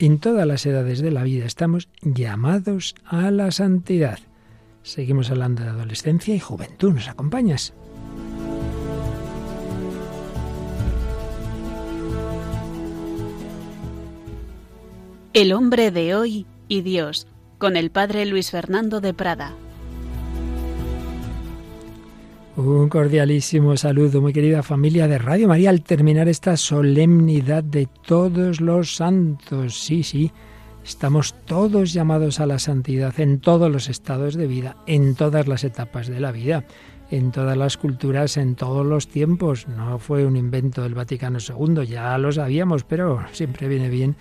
En todas las edades de la vida estamos llamados a la santidad. Seguimos hablando de adolescencia y juventud. ¿Nos acompañas? El hombre de hoy y Dios, con el padre Luis Fernando de Prada. Un cordialísimo saludo, muy querida familia de Radio María, al terminar esta solemnidad de todos los santos. Sí, sí, estamos todos llamados a la santidad en todos los estados de vida, en todas las etapas de la vida, en todas las culturas, en todos los tiempos. No fue un invento del Vaticano II, ya lo sabíamos, pero siempre viene bien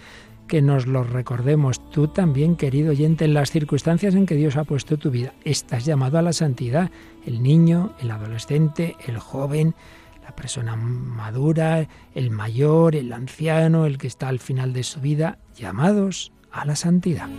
que nos lo recordemos. Tú también, querido oyente, en las circunstancias en que Dios ha puesto tu vida, estás llamado a la santidad. El niño, el adolescente, el joven, la persona madura, el mayor, el anciano, el que está al final de su vida, llamados a la santidad.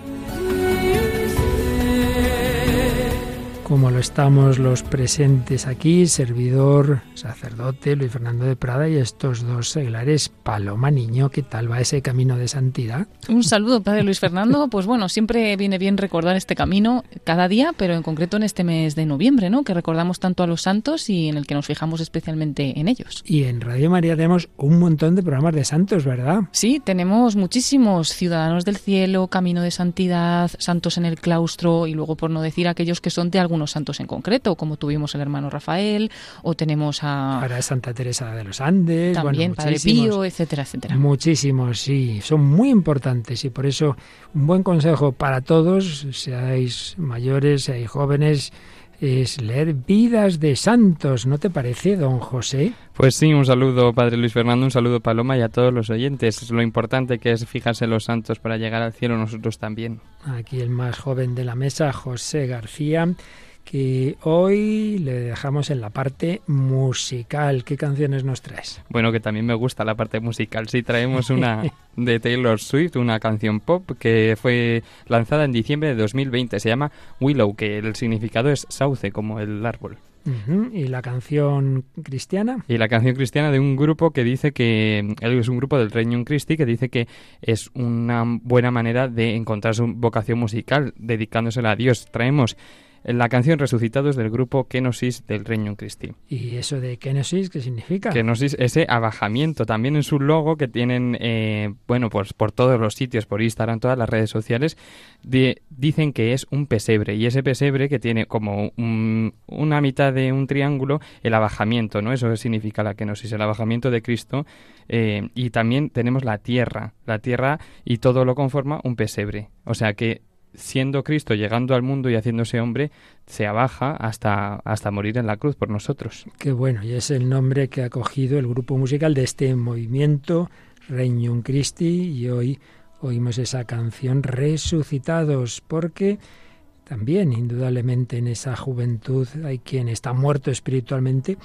Como lo estamos los presentes aquí, servidor, sacerdote Luis Fernando de Prada y estos dos seglares, Paloma Niño, ¿qué tal va ese camino de santidad? Un saludo, Padre Luis Fernando. Pues bueno, siempre viene bien recordar este camino cada día, pero en concreto en este mes de noviembre, ¿no? Que recordamos tanto a los santos y en el que nos fijamos especialmente en ellos. Y en Radio María tenemos un montón de programas de santos, ¿verdad? Sí, tenemos muchísimos ciudadanos del cielo, camino de santidad, santos en el claustro y luego por no decir aquellos que son de algún santos en concreto, como tuvimos el hermano Rafael, o tenemos a... Para Santa Teresa de los Andes, también Padre Pío, etcétera, etcétera. Muchísimos, sí, son muy importantes y por eso un buen consejo para todos, seáis mayores, seáis jóvenes, es leer vidas de santos, ¿no te parece, don José? Pues sí, un saludo, Padre Luis Fernando, un saludo, Paloma, y a todos los oyentes. Es lo importante que es fijarse en los santos para llegar al cielo nosotros también. Aquí el más joven de la mesa, José García que hoy le dejamos en la parte musical. ¿Qué canciones nos traes? Bueno, que también me gusta la parte musical. Sí, traemos una de Taylor Swift, una canción pop que fue lanzada en diciembre de 2020. Se llama Willow, que el significado es sauce, como el árbol. ¿Y la canción cristiana? Y la canción cristiana de un grupo que dice que, es un grupo del Reino Christi, que dice que es una buena manera de encontrar su vocación musical, dedicándosela a Dios. Traemos la canción Resucitados del grupo Kenosis del Reino Christi. ¿Y eso de Kenosis qué significa? Kenosis, ese abajamiento. También en su logo que tienen, eh, bueno, pues por todos los sitios, por Instagram, todas las redes sociales, dicen que es un pesebre. Y ese pesebre que tiene como una mitad de un triángulo, el abajamiento, ¿no? Eso significa la Kenosis, el abajamiento de Cristo. Eh, y también tenemos la tierra, la tierra y todo lo conforma un pesebre. O sea que siendo Cristo llegando al mundo y haciéndose hombre, se abaja hasta, hasta morir en la cruz por nosotros. Qué bueno, y es el nombre que ha cogido el grupo musical de este movimiento, Regnum Christi, y hoy oímos esa canción Resucitados, porque también, indudablemente, en esa juventud hay quien está muerto espiritualmente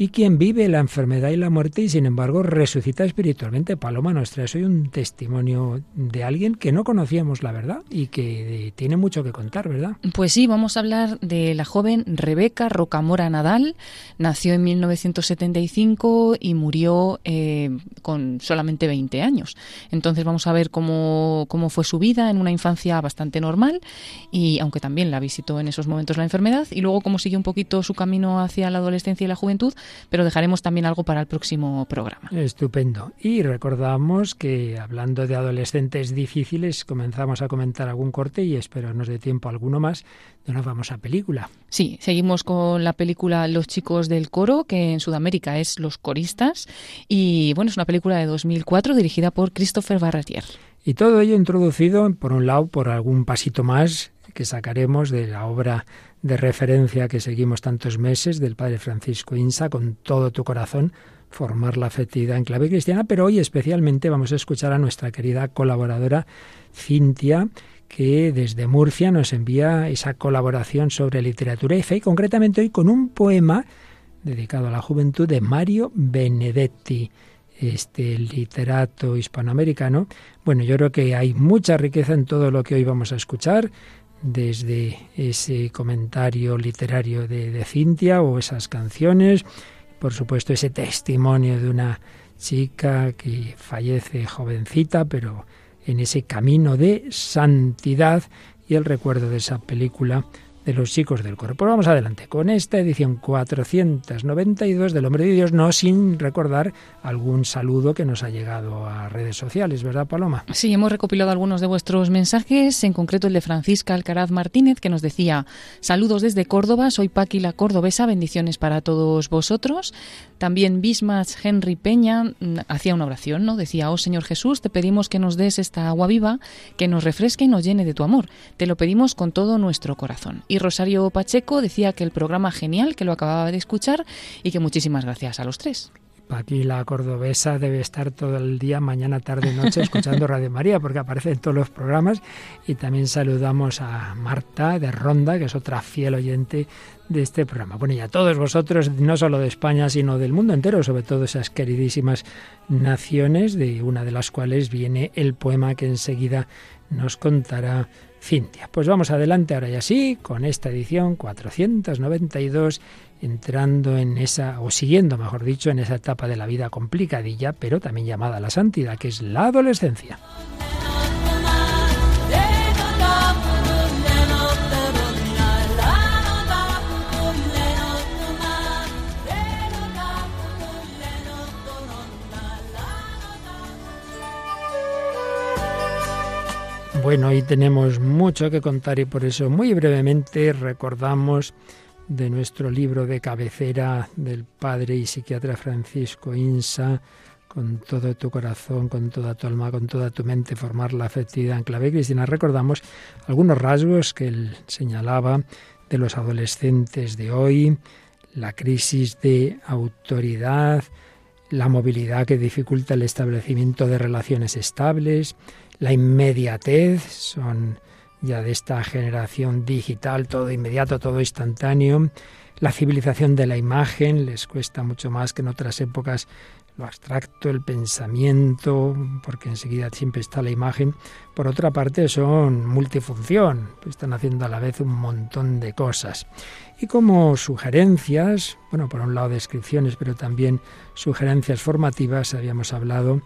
y quien vive la enfermedad y la muerte y sin embargo resucita espiritualmente. Paloma Nuestra, soy un testimonio de alguien que no conocíamos la verdad y que tiene mucho que contar, ¿verdad? Pues sí, vamos a hablar de la joven Rebeca Rocamora Nadal. Nació en 1975 y murió eh, con solamente 20 años. Entonces vamos a ver cómo, cómo fue su vida en una infancia bastante normal y aunque también la visitó en esos momentos la enfermedad y luego cómo siguió un poquito su camino hacia la adolescencia y la juventud pero dejaremos también algo para el próximo programa. Estupendo. Y recordamos que hablando de adolescentes difíciles, comenzamos a comentar algún corte y espero nos dé tiempo alguno más de una famosa película. Sí, seguimos con la película Los chicos del coro, que en Sudamérica es Los coristas, y bueno, es una película de 2004 dirigida por Christopher Barratier. Y todo ello introducido, por un lado, por algún pasito más que sacaremos de la obra de referencia que seguimos tantos meses del Padre Francisco Insa, con todo tu corazón, formar la afectividad en clave cristiana, pero hoy especialmente vamos a escuchar a nuestra querida colaboradora Cintia, que desde Murcia nos envía esa colaboración sobre literatura y fe, y concretamente hoy con un poema dedicado a la juventud de Mario Benedetti, este literato hispanoamericano. Bueno, yo creo que hay mucha riqueza en todo lo que hoy vamos a escuchar desde ese comentario literario de, Cintia o esas canciones, por supuesto ese testimonio de una chica que fallece jovencita, pero en ese camino de santidad y el recuerdo de esa película de los chicos del coro. Pues vamos adelante con esta edición 492 del Hombre de Dios, no sin recordar algún saludo que nos ha llegado a redes sociales, ¿verdad, Paloma? Sí, hemos recopilado algunos de vuestros mensajes, en concreto el de Francisca Alcaraz Martínez, que nos decía, saludos desde Córdoba, soy Paqui la Cordobesa, bendiciones para todos vosotros. También Bismarck Henry Peña mm, hacía una oración, ¿no? Decía, oh Señor Jesús, te pedimos que nos des esta agua viva, que nos refresque y nos llene de tu amor. Te lo pedimos con todo nuestro corazón. Rosario Pacheco decía que el programa genial, que lo acababa de escuchar y que muchísimas gracias a los tres. Aquí la cordobesa debe estar todo el día, mañana, tarde, noche, escuchando Radio María, porque aparece en todos los programas. Y también saludamos a Marta de Ronda, que es otra fiel oyente de este programa. Bueno, y a todos vosotros, no solo de España, sino del mundo entero, sobre todo esas queridísimas naciones, de una de las cuales viene el poema que enseguida nos contará Cintia. Pues vamos adelante ahora y así, con esta edición 492 entrando en esa, o siguiendo, mejor dicho, en esa etapa de la vida complicadilla, pero también llamada la santidad, que es la adolescencia. Bueno, hoy tenemos mucho que contar y por eso muy brevemente recordamos de nuestro libro de cabecera del padre y psiquiatra Francisco Insa, con todo tu corazón, con toda tu alma, con toda tu mente, formar la afectividad en clave cristina. Recordamos algunos rasgos que él señalaba de los adolescentes de hoy, la crisis de autoridad, la movilidad que dificulta el establecimiento de relaciones estables, la inmediatez, son ya de esta generación digital, todo inmediato, todo instantáneo. La civilización de la imagen les cuesta mucho más que en otras épocas lo abstracto, el pensamiento, porque enseguida siempre está la imagen. Por otra parte, son multifunción, están haciendo a la vez un montón de cosas. Y como sugerencias, bueno, por un lado descripciones, pero también sugerencias formativas, habíamos hablado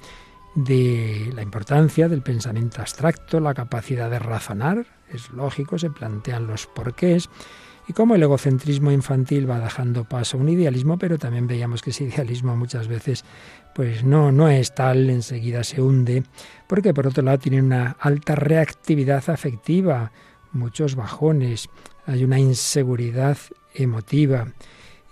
de la importancia del pensamiento abstracto, la capacidad de razonar, es lógico, se plantean los porqués, y cómo el egocentrismo infantil va dejando paso a un idealismo, pero también veíamos que ese idealismo muchas veces pues no, no es tal, enseguida se hunde, porque por otro lado tiene una alta reactividad afectiva, muchos bajones, hay una inseguridad emotiva,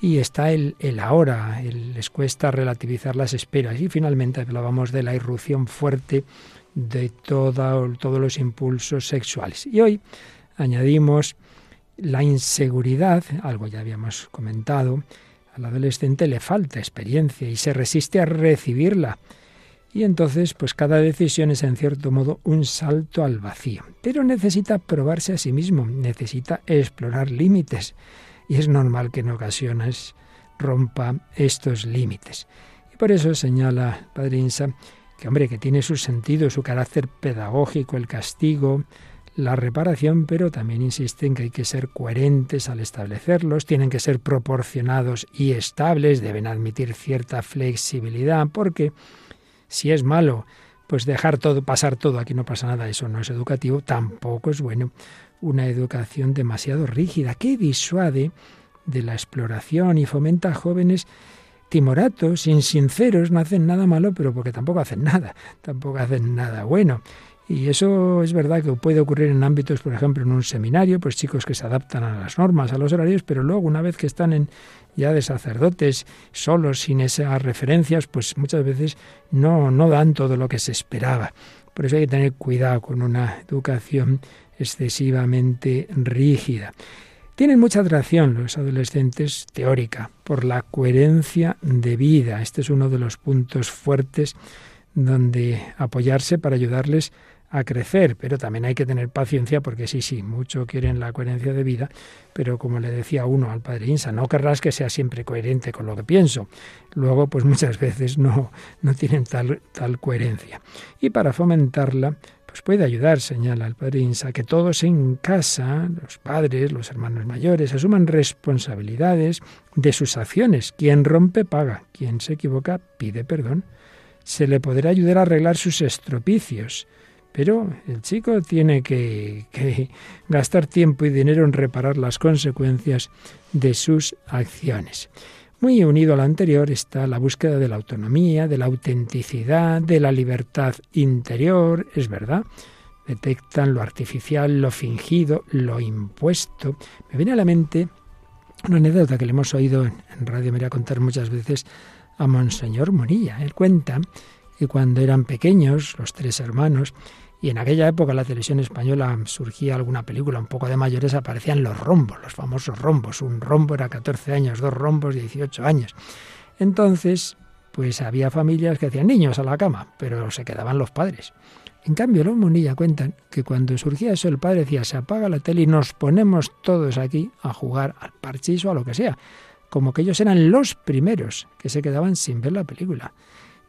y está el, el ahora, les cuesta relativizar las esperas. Y finalmente hablábamos de la irrupción fuerte de todos los impulsos sexuales. Y hoy añadimos la inseguridad, algo ya habíamos comentado, al adolescente le falta experiencia y se resiste a recibirla. Y entonces, pues cada decisión es en cierto modo un salto al vacío. Pero necesita probarse a sí mismo, necesita explorar límites y es normal que en ocasiones rompa estos límites. Y por eso señala Padre Insa que, hombre, que tiene su sentido, su carácter pedagógico, el castigo, la reparación, pero también insiste en que hay que ser coherentes al establecerlos, tienen que ser proporcionados y estables, deben admitir cierta flexibilidad, porque si es malo, pues dejar todo, pasar todo, aquí no pasa nada, eso no es educativo, tampoco es bueno una educación demasiado rígida que disuade de la exploración y fomenta a jóvenes timoratos, insinceros, no hacen nada malo, pero porque tampoco hacen nada, tampoco hacen nada bueno. Y eso es verdad que puede ocurrir en ámbitos, por ejemplo, en un seminario, pues chicos que se adaptan a las normas, a los horarios, pero luego una vez que están en ya de sacerdotes, solos, sin esas referencias, pues muchas veces no, no dan todo lo que se esperaba. Por eso hay que tener cuidado con una educación excesivamente rígida. Tienen mucha atracción los adolescentes teórica por la coherencia de vida. Este es uno de los puntos fuertes donde apoyarse para ayudarles a crecer, pero también hay que tener paciencia porque sí, sí, mucho quieren la coherencia de vida, pero como le decía uno al padre Insa, no querrás que sea siempre coherente con lo que pienso. Luego, pues muchas veces no, no tienen tal, tal coherencia. Y para fomentarla, pues puede ayudar, señala el padre Insa, que todos en casa, los padres, los hermanos mayores, asuman responsabilidades de sus acciones. Quien rompe, paga. Quien se equivoca, pide perdón. Se le podrá ayudar a arreglar sus estropicios, pero el chico tiene que, que, gastar tiempo y dinero en reparar las consecuencias de sus acciones. Muy unido a lo anterior está la búsqueda de la autonomía, de la autenticidad, de la libertad interior, es verdad. Detectan lo artificial, lo fingido, lo impuesto. Me viene a la mente una anécdota que le hemos oído en, Radio María contar muchas veces a Monseñor Monilla. Él cuenta que cuando eran pequeños, los tres hermanos, y en aquella época la televisión española surgía alguna película un poco de mayores, aparecían los rombos, los famosos rombos. Un rombo era 14 años, dos rombos 18 años. Entonces, pues había familias que hacían niños a la cama, pero se quedaban los padres. En cambio, los Monilla cuentan que cuando surgía eso, el padre decía, se apaga la tele y nos ponemos todos aquí a jugar al parchís o a lo que sea. Como que ellos eran los primeros que se quedaban sin ver la película.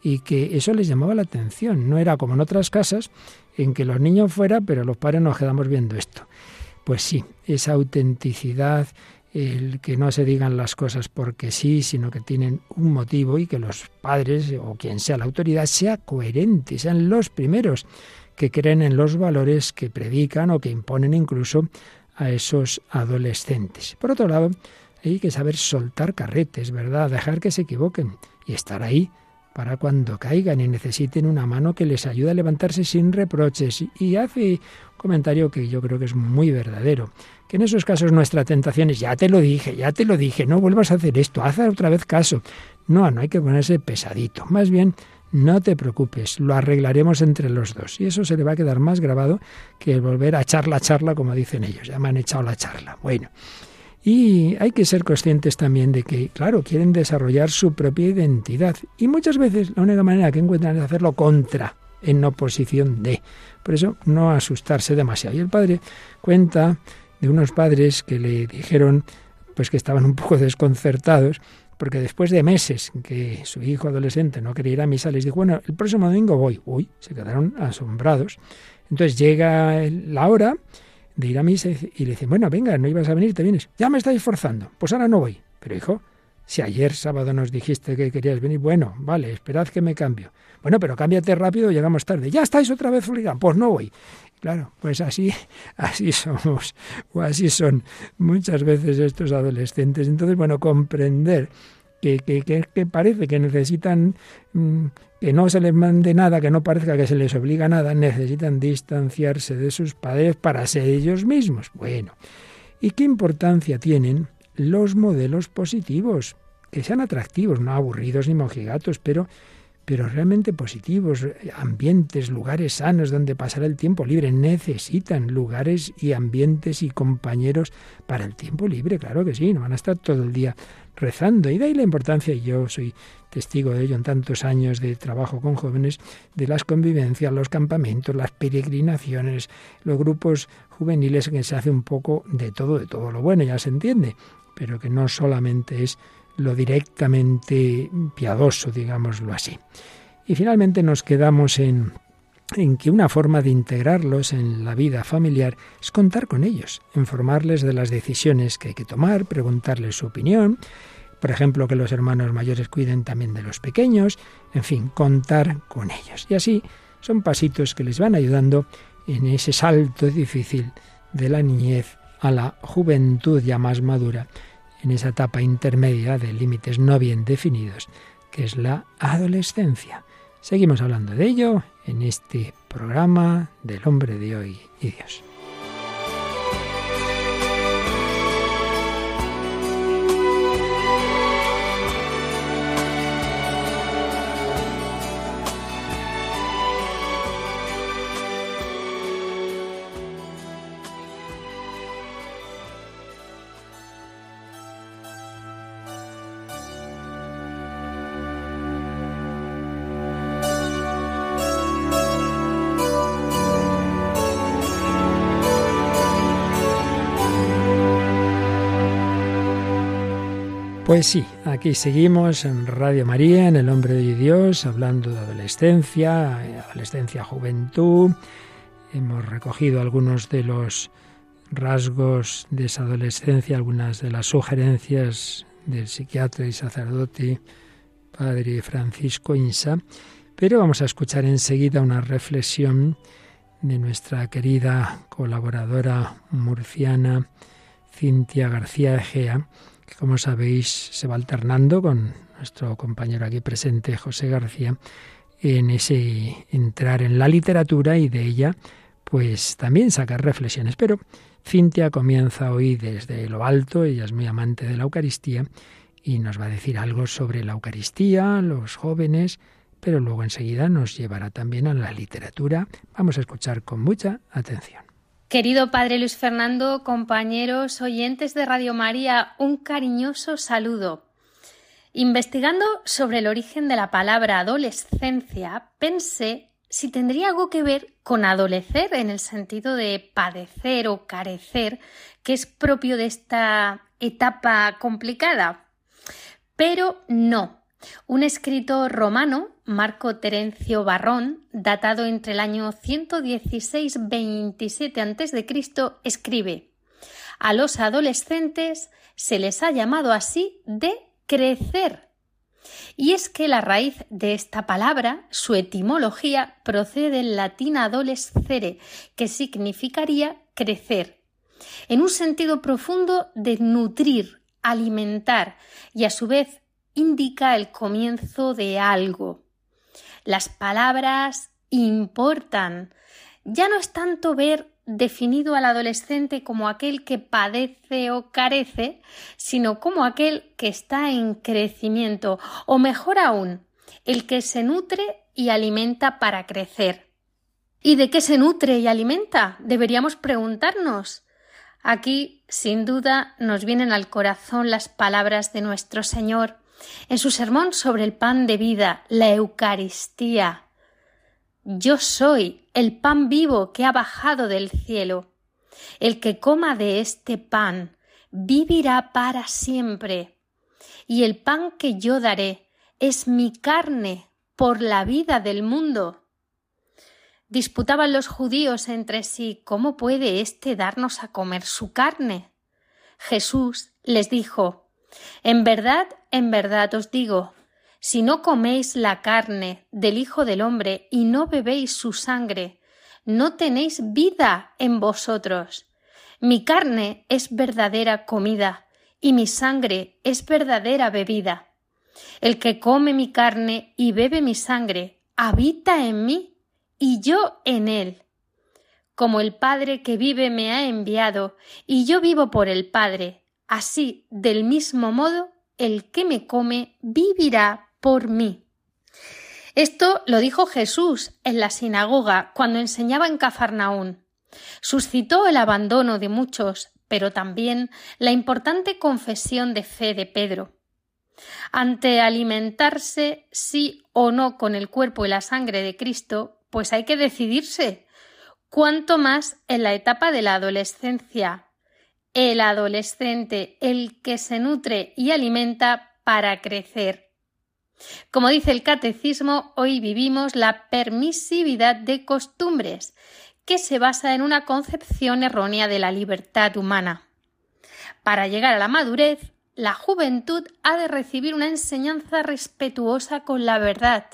Y que eso les llamaba la atención. No era como en otras casas en que los niños fuera, pero los padres nos quedamos viendo esto. Pues sí, esa autenticidad, el que no se digan las cosas porque sí, sino que tienen un motivo y que los padres o quien sea la autoridad sea coherente, sean los primeros que creen en los valores que predican o que imponen incluso a esos adolescentes. Por otro lado, hay que saber soltar carretes, ¿verdad? Dejar que se equivoquen y estar ahí para cuando caigan y necesiten una mano que les ayude a levantarse sin reproches. Y hace un comentario que yo creo que es muy verdadero, que en esos casos nuestra tentación es, ya te lo dije, ya te lo dije, no vuelvas a hacer esto, haz otra vez caso. No, no hay que ponerse pesadito. Más bien, no te preocupes, lo arreglaremos entre los dos. Y eso se le va a quedar más grabado que el volver a echar la charla, como dicen ellos. Ya me han echado la charla. Bueno. Y hay que ser conscientes también de que, claro, quieren desarrollar su propia identidad. Y muchas veces la única manera que encuentran es hacerlo contra, en oposición de. Por eso no asustarse demasiado. Y el padre cuenta de unos padres que le dijeron pues que estaban un poco desconcertados porque después de meses que su hijo adolescente no quería ir a misa, les dijo, bueno, el próximo domingo voy. Uy, se quedaron asombrados. Entonces llega la hora de ir a misa y le dice, bueno, venga, no ibas a venir, te vienes. Ya me estáis forzando, pues ahora no voy. Pero hijo, si ayer sábado nos dijiste que querías venir, bueno, vale, esperad que me cambio. Bueno, pero cámbiate rápido, llegamos tarde. Ya estáis otra vez obligado, pues no voy. Claro, pues así, así somos, o así son muchas veces estos adolescentes. Entonces, bueno, comprender que, que, que, parece que necesitan mm, que no se les mande nada, que no parezca que se les obliga nada, necesitan distanciarse de sus padres para ser ellos mismos. Bueno, ¿y qué importancia tienen los modelos positivos? Que sean atractivos, no aburridos ni mojigatos, pero pero realmente positivos, ambientes, lugares sanos donde pasar el tiempo libre. Necesitan lugares y ambientes y compañeros para el tiempo libre, claro que sí, no van a estar todo el día rezando. Y de ahí la importancia, y yo soy testigo de ello en tantos años de trabajo con jóvenes, de las convivencias, los campamentos, las peregrinaciones, los grupos juveniles, que se hace un poco de todo, de todo lo bueno, ya se entiende, pero que no solamente es lo directamente piadoso, digámoslo así. Y finalmente nos quedamos en, en que una forma de integrarlos en la vida familiar es contar con ellos, informarles de las decisiones que hay que tomar, preguntarles su opinión, por ejemplo, que los hermanos mayores cuiden también de los pequeños, en fin, contar con ellos. Y así son pasitos que les van ayudando en ese salto difícil de la niñez a la juventud ya más madura en esa etapa intermedia de límites no bien definidos, que es la adolescencia. Seguimos hablando de ello en este programa del hombre de hoy y Dios. Pues sí, aquí seguimos en Radio María, en El Hombre de Dios, hablando de adolescencia, adolescencia, juventud. Hemos recogido algunos de los rasgos de esa adolescencia, algunas de las sugerencias del psiquiatra y sacerdote padre Francisco Insa, pero vamos a escuchar enseguida una reflexión de nuestra querida colaboradora murciana Cintia García Egea, como sabéis se va alternando con nuestro compañero aquí presente, José García, en ese entrar en la literatura y de ella pues también sacar reflexiones. Pero Cintia comienza hoy desde lo alto, ella es muy amante de la Eucaristía y nos va a decir algo sobre la Eucaristía, los jóvenes, pero luego enseguida nos llevará también a la literatura. Vamos a escuchar con mucha atención. Querido Padre Luis Fernando, compañeros oyentes de Radio María, un cariñoso saludo. Investigando sobre el origen de la palabra adolescencia, pensé si tendría algo que ver con adolecer en el sentido de padecer o carecer, que es propio de esta etapa complicada. Pero no. Un escritor romano, Marco Terencio Barrón, datado entre el año 116-27 a.C., escribe: A los adolescentes se les ha llamado así de crecer. Y es que la raíz de esta palabra, su etimología, procede del latín adolescere, que significaría crecer, en un sentido profundo de nutrir, alimentar, y a su vez indica el comienzo de algo. Las palabras importan. Ya no es tanto ver definido al adolescente como aquel que padece o carece, sino como aquel que está en crecimiento, o mejor aún, el que se nutre y alimenta para crecer. ¿Y de qué se nutre y alimenta? Deberíamos preguntarnos. Aquí, sin duda, nos vienen al corazón las palabras de nuestro Señor en su sermón sobre el pan de vida, la Eucaristía. Yo soy el pan vivo que ha bajado del cielo. El que coma de este pan vivirá para siempre. Y el pan que yo daré es mi carne por la vida del mundo. Disputaban los judíos entre sí ¿Cómo puede éste darnos a comer su carne? Jesús les dijo En verdad, en verdad os digo, si no coméis la carne del Hijo del hombre y no bebéis su sangre, no tenéis vida en vosotros. Mi carne es verdadera comida y mi sangre es verdadera bebida. El que come mi carne y bebe mi sangre habita en mí y yo en él. Como el Padre que vive me ha enviado y yo vivo por el Padre, así del mismo modo el que me come vivirá por mí. Esto lo dijo Jesús en la sinagoga cuando enseñaba en Cafarnaún. Suscitó el abandono de muchos, pero también la importante confesión de fe de Pedro. Ante alimentarse sí o no con el cuerpo y la sangre de Cristo, pues hay que decidirse. Cuanto más en la etapa de la adolescencia. El adolescente, el que se nutre y alimenta para crecer. Como dice el catecismo, hoy vivimos la permisividad de costumbres, que se basa en una concepción errónea de la libertad humana. Para llegar a la madurez, la juventud ha de recibir una enseñanza respetuosa con la verdad,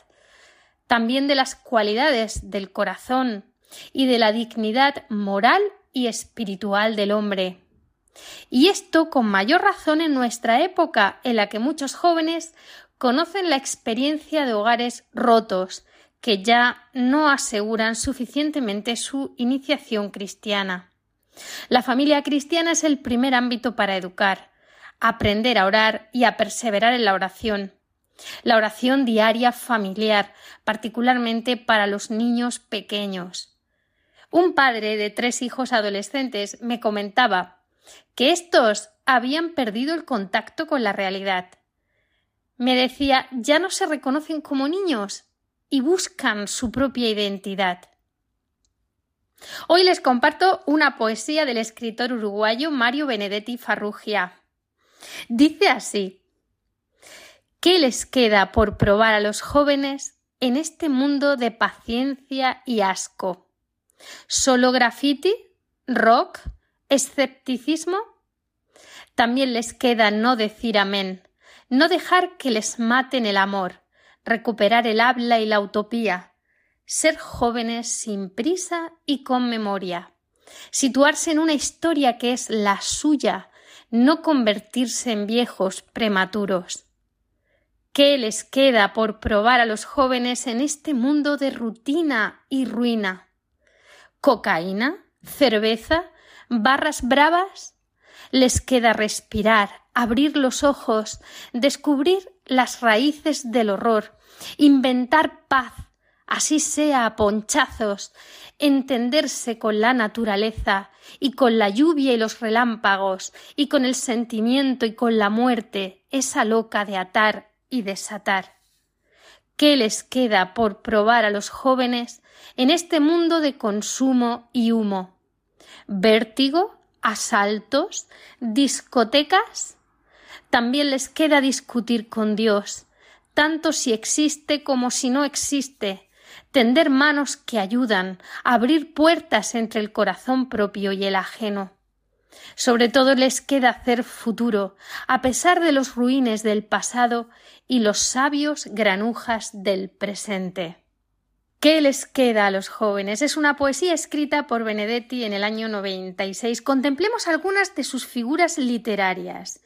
también de las cualidades del corazón y de la dignidad moral y espiritual del hombre. Y esto con mayor razón en nuestra época, en la que muchos jóvenes conocen la experiencia de hogares rotos que ya no aseguran suficientemente su iniciación cristiana. La familia cristiana es el primer ámbito para educar, aprender a orar y a perseverar en la oración. La oración diaria familiar, particularmente para los niños pequeños. Un padre de tres hijos adolescentes me comentaba que estos habían perdido el contacto con la realidad me decía, ya no se reconocen como niños y buscan su propia identidad. Hoy les comparto una poesía del escritor uruguayo Mario Benedetti Farrugia. Dice así ¿Qué les queda por probar a los jóvenes en este mundo de paciencia y asco? ¿Solo graffiti? ¿Rock? ¿Escepticismo? También les queda no decir amén, no dejar que les maten el amor, recuperar el habla y la utopía, ser jóvenes sin prisa y con memoria, situarse en una historia que es la suya, no convertirse en viejos prematuros. ¿Qué les queda por probar a los jóvenes en este mundo de rutina y ruina? ¿Cocaína? ¿Cerveza? ¿Barras bravas? Les queda respirar, abrir los ojos, descubrir las raíces del horror, inventar paz, así sea a ponchazos, entenderse con la naturaleza y con la lluvia y los relámpagos y con el sentimiento y con la muerte, esa loca de atar y desatar. ¿Qué les queda por probar a los jóvenes en este mundo de consumo y humo? ¿Vértigo? ¿Asaltos? ¿Discotecas? También les queda discutir con Dios, tanto si existe como si no existe, tender manos que ayudan, abrir puertas entre el corazón propio y el ajeno. Sobre todo les queda hacer futuro, a pesar de los ruines del pasado y los sabios granujas del presente. ¿Qué les queda a los jóvenes? Es una poesía escrita por Benedetti en el año 96. Contemplemos algunas de sus figuras literarias.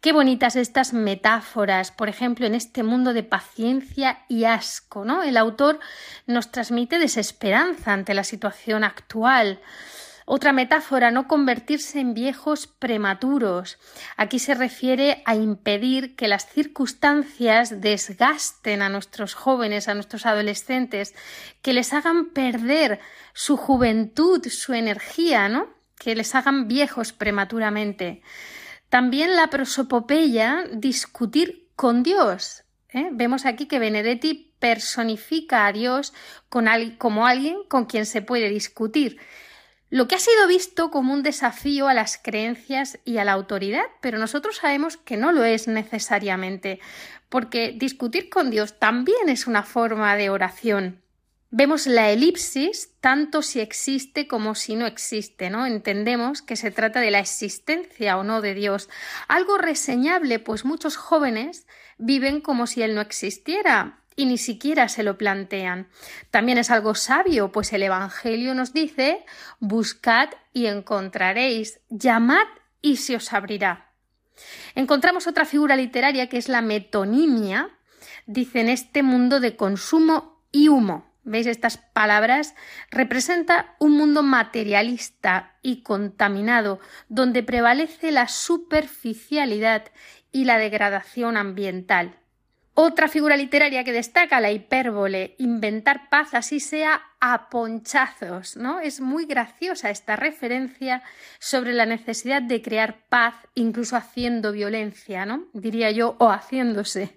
Qué bonitas estas metáforas, por ejemplo, en este mundo de paciencia y asco, ¿no? El autor nos transmite desesperanza ante la situación actual. Otra metáfora, no convertirse en viejos prematuros. Aquí se refiere a impedir que las circunstancias desgasten a nuestros jóvenes, a nuestros adolescentes, que les hagan perder su juventud, su energía, ¿no? Que les hagan viejos prematuramente. También la prosopopeya, discutir con Dios. ¿eh? Vemos aquí que Benedetti personifica a Dios como alguien con quien se puede discutir lo que ha sido visto como un desafío a las creencias y a la autoridad, pero nosotros sabemos que no lo es necesariamente, porque discutir con Dios también es una forma de oración. Vemos la elipsis tanto si existe como si no existe, ¿no? Entendemos que se trata de la existencia o no de Dios, algo reseñable, pues muchos jóvenes viven como si Él no existiera, y ni siquiera se lo plantean. También es algo sabio, pues el Evangelio nos dice buscad y encontraréis, llamad y se os abrirá. Encontramos otra figura literaria que es la metonimia, dice en este mundo de consumo y humo. ¿Veis estas palabras? Representa un mundo materialista y contaminado, donde prevalece la superficialidad y la degradación ambiental. Otra figura literaria que destaca la hipérbole, inventar paz así sea a ponchazos, ¿no? Es muy graciosa esta referencia sobre la necesidad de crear paz incluso haciendo violencia, ¿no? Diría yo, o haciéndose.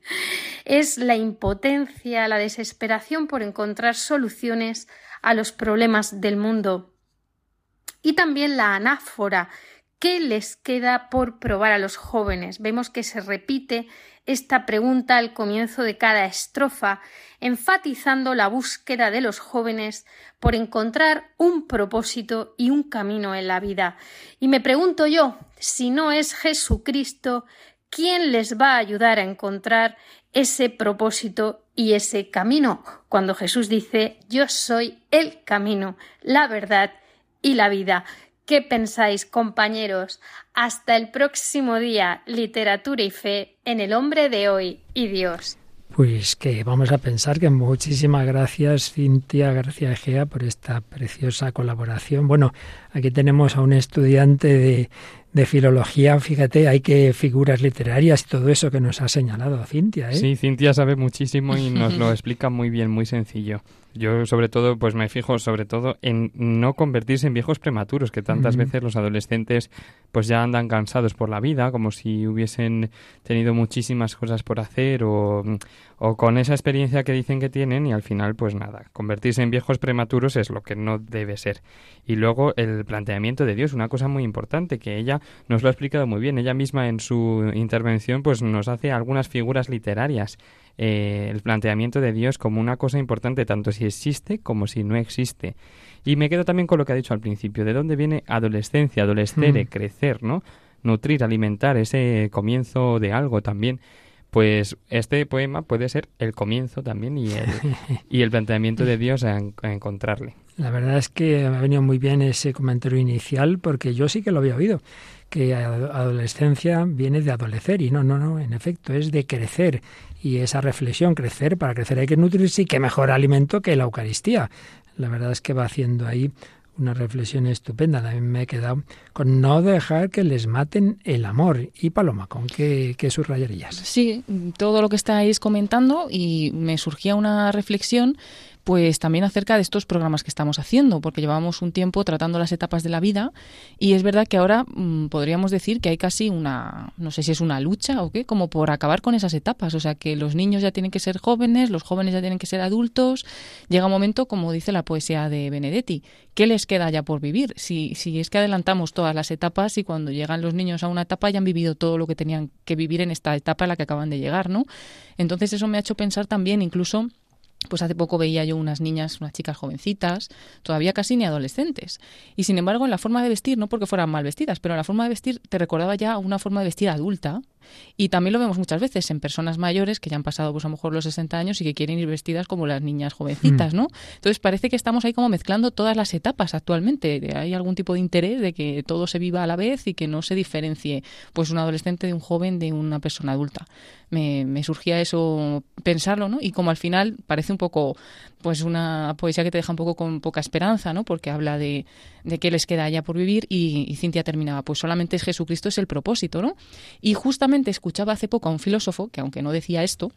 Es la impotencia, la desesperación por encontrar soluciones a los problemas del mundo. Y también la anáfora, ¿Qué les queda por probar a los jóvenes? Vemos que se repite esta pregunta al comienzo de cada estrofa, enfatizando la búsqueda de los jóvenes por encontrar un propósito y un camino en la vida. Y me pregunto yo, si no es Jesucristo, ¿quién les va a ayudar a encontrar ese propósito y ese camino? Cuando Jesús dice, yo soy el camino, la verdad y la vida. ¿Qué pensáis, compañeros? Hasta el próximo día, literatura y fe en el hombre de hoy y Dios. Pues que vamos a pensar que muchísimas gracias Cintia García Egea por esta preciosa colaboración. Bueno, aquí tenemos a un estudiante de, de filología, fíjate, hay que figuras literarias y todo eso que nos ha señalado Cintia. ¿eh? Sí, Cintia sabe muchísimo y nos lo explica muy bien, muy sencillo. Yo sobre todo, pues me fijo sobre todo en no convertirse en viejos prematuros, que tantas veces los adolescentes pues ya andan cansados por la vida, como si hubiesen tenido muchísimas cosas por hacer o, o con esa experiencia que dicen que tienen y al final pues nada, convertirse en viejos prematuros es lo que no debe ser. Y luego el planteamiento de Dios, una cosa muy importante que ella nos lo ha explicado muy bien, ella misma en su intervención pues nos hace algunas figuras literarias eh, el planteamiento de Dios como una cosa importante tanto si existe como si no existe. Y me quedo también con lo que ha dicho al principio, de dónde viene adolescencia, adolescere, mm. crecer, ¿no? Nutrir, alimentar ese comienzo de algo también pues este poema puede ser el comienzo también y el, y el planteamiento de Dios a, encontrarle. La verdad es que me ha venido muy bien ese comentario inicial porque yo sí que lo había oído, que adolescencia viene de adolecer y no, no, no, en efecto es de crecer y esa reflexión, crecer, para crecer hay que nutrirse y qué mejor alimento que la Eucaristía. La verdad es que va haciendo ahí una reflexión estupenda. También me he quedado con no dejar que les maten el amor. Y Paloma, ¿con qué, qué subrayarías? Sí, todo lo que estáis comentando y me surgía una reflexión pues también acerca de estos programas que estamos haciendo, porque llevamos un tiempo tratando las etapas de la vida y es verdad que ahora mm, podríamos decir que hay casi una, no sé si es una lucha o qué, como por acabar con esas etapas, o sea que los niños ya tienen que ser jóvenes, los jóvenes ya tienen que ser adultos, llega un momento, como dice la poesía de Benedetti, ¿qué les queda ya por vivir? Si, si es que adelantamos todas las etapas y cuando llegan los niños a una etapa ya han vivido todo lo que tenían que vivir en esta etapa a la que acaban de llegar, ¿no? Entonces eso me ha hecho pensar también incluso pues hace poco veía yo unas niñas, unas chicas jovencitas, todavía casi ni adolescentes. Y sin embargo, en la forma de vestir, no porque fueran mal vestidas, pero en la forma de vestir te recordaba ya una forma de vestir adulta, y también lo vemos muchas veces en personas mayores que ya han pasado pues a lo mejor los 60 años y que quieren ir vestidas como las niñas jovencitas, mm. ¿no? Entonces parece que estamos ahí como mezclando todas las etapas actualmente. Hay algún tipo de interés de que todo se viva a la vez y que no se diferencie pues un adolescente de un joven de una persona adulta. Me, me surgía eso pensarlo, ¿no? Y como al final parece un poco pues una poesía que te deja un poco con poca esperanza, ¿no? Porque habla de, de qué les queda ya por vivir y, y Cintia terminaba, pues solamente es Jesucristo es el propósito, ¿no? Y justamente escuchaba hace poco a un filósofo que aunque no decía esto,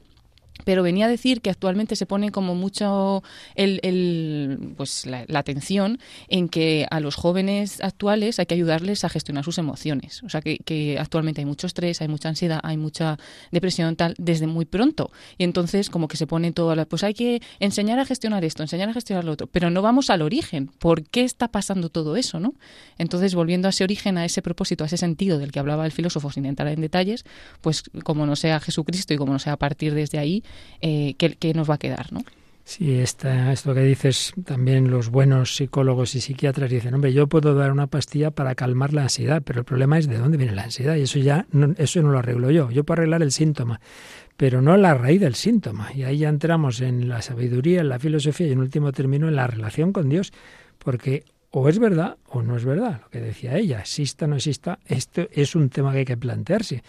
pero venía a decir que actualmente se pone como mucho el, pues la, atención en que a los jóvenes actuales hay que ayudarles a gestionar sus emociones. O sea, que, actualmente hay mucho estrés, hay mucha ansiedad, hay mucha depresión tal desde muy pronto. Y entonces como que se pone todo, la, pues hay que enseñar a gestionar esto, enseñar a gestionar lo otro, pero no vamos al origen. ¿Por qué está pasando todo eso, no? Entonces, volviendo a ese origen, a ese propósito, a ese sentido del que hablaba el filósofo sin entrar en detalles, pues como no sea Jesucristo y como no sea a partir desde ahí, eh, que, nos va a quedar, ¿no? Sí, esta, esto que dices, también los buenos psicólogos y psiquiatras dicen, hombre, yo puedo dar una pastilla para calmar la ansiedad, pero el problema es de dónde viene la ansiedad y eso ya no, eso no lo arreglo yo. Yo puedo arreglar el síntoma, pero no la raíz del síntoma. Y ahí ya entramos en la sabiduría, en la filosofía y en último término en la relación con Dios, porque o es verdad o no es verdad, lo que decía ella, exista o no exista, esto es un tema que hay que plantearse.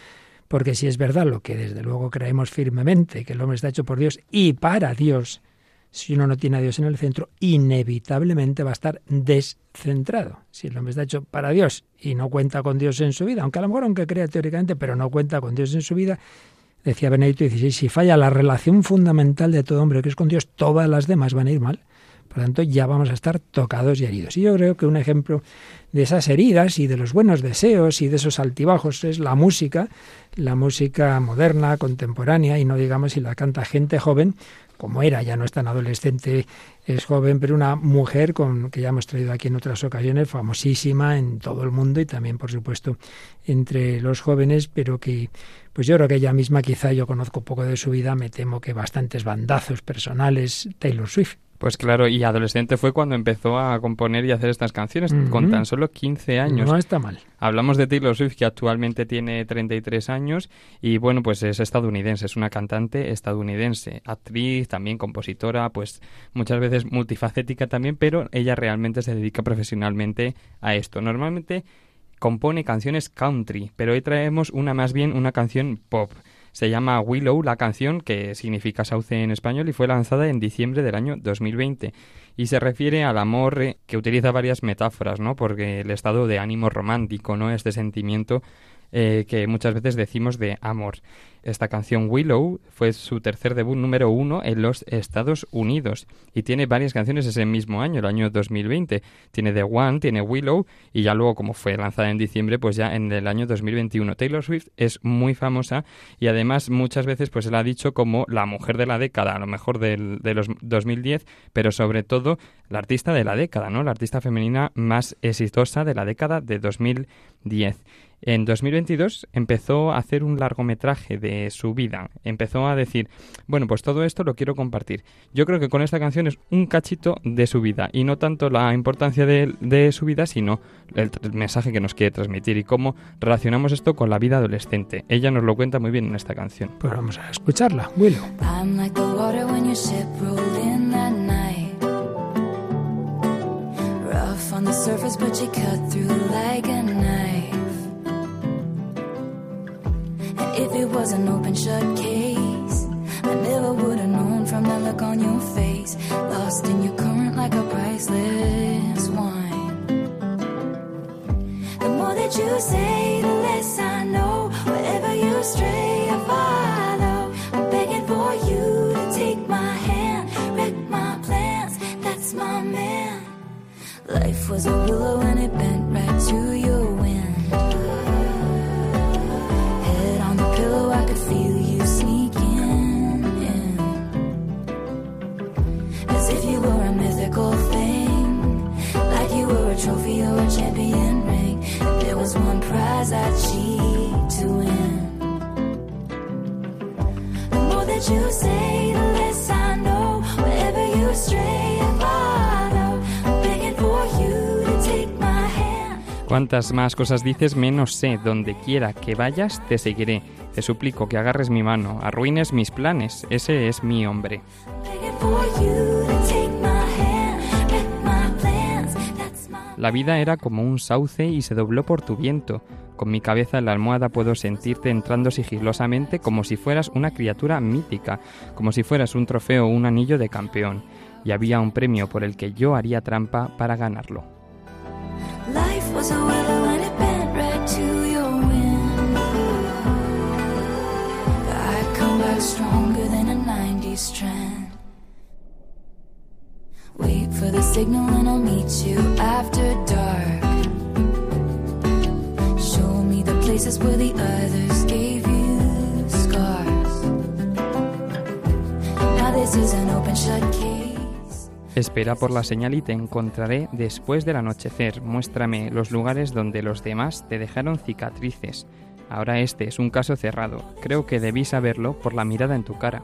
Porque si es verdad lo que desde luego creemos firmemente, que el hombre está hecho por Dios y para Dios, si uno no tiene a Dios en el centro, inevitablemente va a estar descentrado. Si el hombre está hecho para Dios y no cuenta con Dios en su vida, aunque a lo mejor aunque crea teóricamente, pero no cuenta con Dios en su vida, decía Benedicto XVI, si falla la relación fundamental de todo hombre que es con Dios, todas las demás van a ir mal. Por tanto, ya vamos a estar tocados y heridos. Y yo creo que un ejemplo de esas heridas y de los buenos deseos y de esos altibajos es la música, la música moderna, contemporánea, y no digamos si la canta gente joven, como era, ya no es tan adolescente, es joven, pero una mujer con, que ya hemos traído aquí en otras ocasiones, famosísima en todo el mundo y también, por supuesto, entre los jóvenes, pero que, pues yo creo que ella misma, quizá yo conozco poco de su vida, me temo que bastantes bandazos personales, Taylor Swift. Pues claro, y adolescente fue cuando empezó a componer y hacer estas canciones, con tan solo 15 años. No está mal. Hablamos de Taylor Swift, que actualmente tiene 33 años, y bueno, pues es estadounidense, es una cantante estadounidense, actriz, también compositora, pues muchas veces multifacética también, pero ella realmente se dedica profesionalmente a esto. Normalmente compone canciones country, pero hoy traemos una más bien una canción pop. Se llama Willow, la canción, que significa sauce en español, y fue lanzada en diciembre del año 2020. Y se refiere al amor eh, que utiliza varias metáforas, ¿no? Porque el estado de ánimo romántico, ¿no? Este sentimiento eh, que muchas veces decimos de amor. Esta canción Willow fue su tercer debut número uno en los Estados Unidos y tiene varias canciones ese mismo año, el año 2020. Tiene The One, tiene Willow y ya luego como fue lanzada en diciembre, pues ya en el año 2021. Taylor Swift es muy famosa y además muchas veces pues él ha dicho como la mujer de la década, a lo mejor del, de los 2010, pero sobre todo la artista de la década, ¿no? La artista femenina más exitosa de la década de 2010. En 2022 empezó a hacer un largometraje de su vida. Empezó a decir, bueno, pues todo esto lo quiero compartir. Yo creo que con esta canción es un cachito de su vida y no tanto la importancia de, su vida, sino el, mensaje que nos quiere transmitir y cómo relacionamos esto con la vida adolescente. Ella nos lo cuenta muy bien en esta canción. Pues vamos a escucharla, Willow. on the surface, but you cut through like a knife. If it was an open shut case, I never would have known from the look on your face. Lost in your current like a priceless wine. The more that you say, the less I know. Wherever you stray, I follow. Cuantas más cosas dices, menos sé. Donde quiera que vayas, te seguiré. Te suplico que agarres mi mano, arruines mis planes. Ese es mi hombre. La vida era como un sauce y se dobló por tu viento. Con mi cabeza en la almohada puedo sentirte entrando sigilosamente como si fueras una criatura mítica, como si fueras un trofeo o un anillo de campeón. Y había un premio por el que yo haría trampa para ganarlo. Life was a the signal and I'll meet you after dark. Show me the places where the others gave you scars. Now this is an open shut case. Espera por la señal y te encontraré después del anochecer. Muéstrame los lugares donde los demás te dejaron cicatrices. Ahora este es un caso cerrado. Creo que debí saberlo por la mirada en tu cara.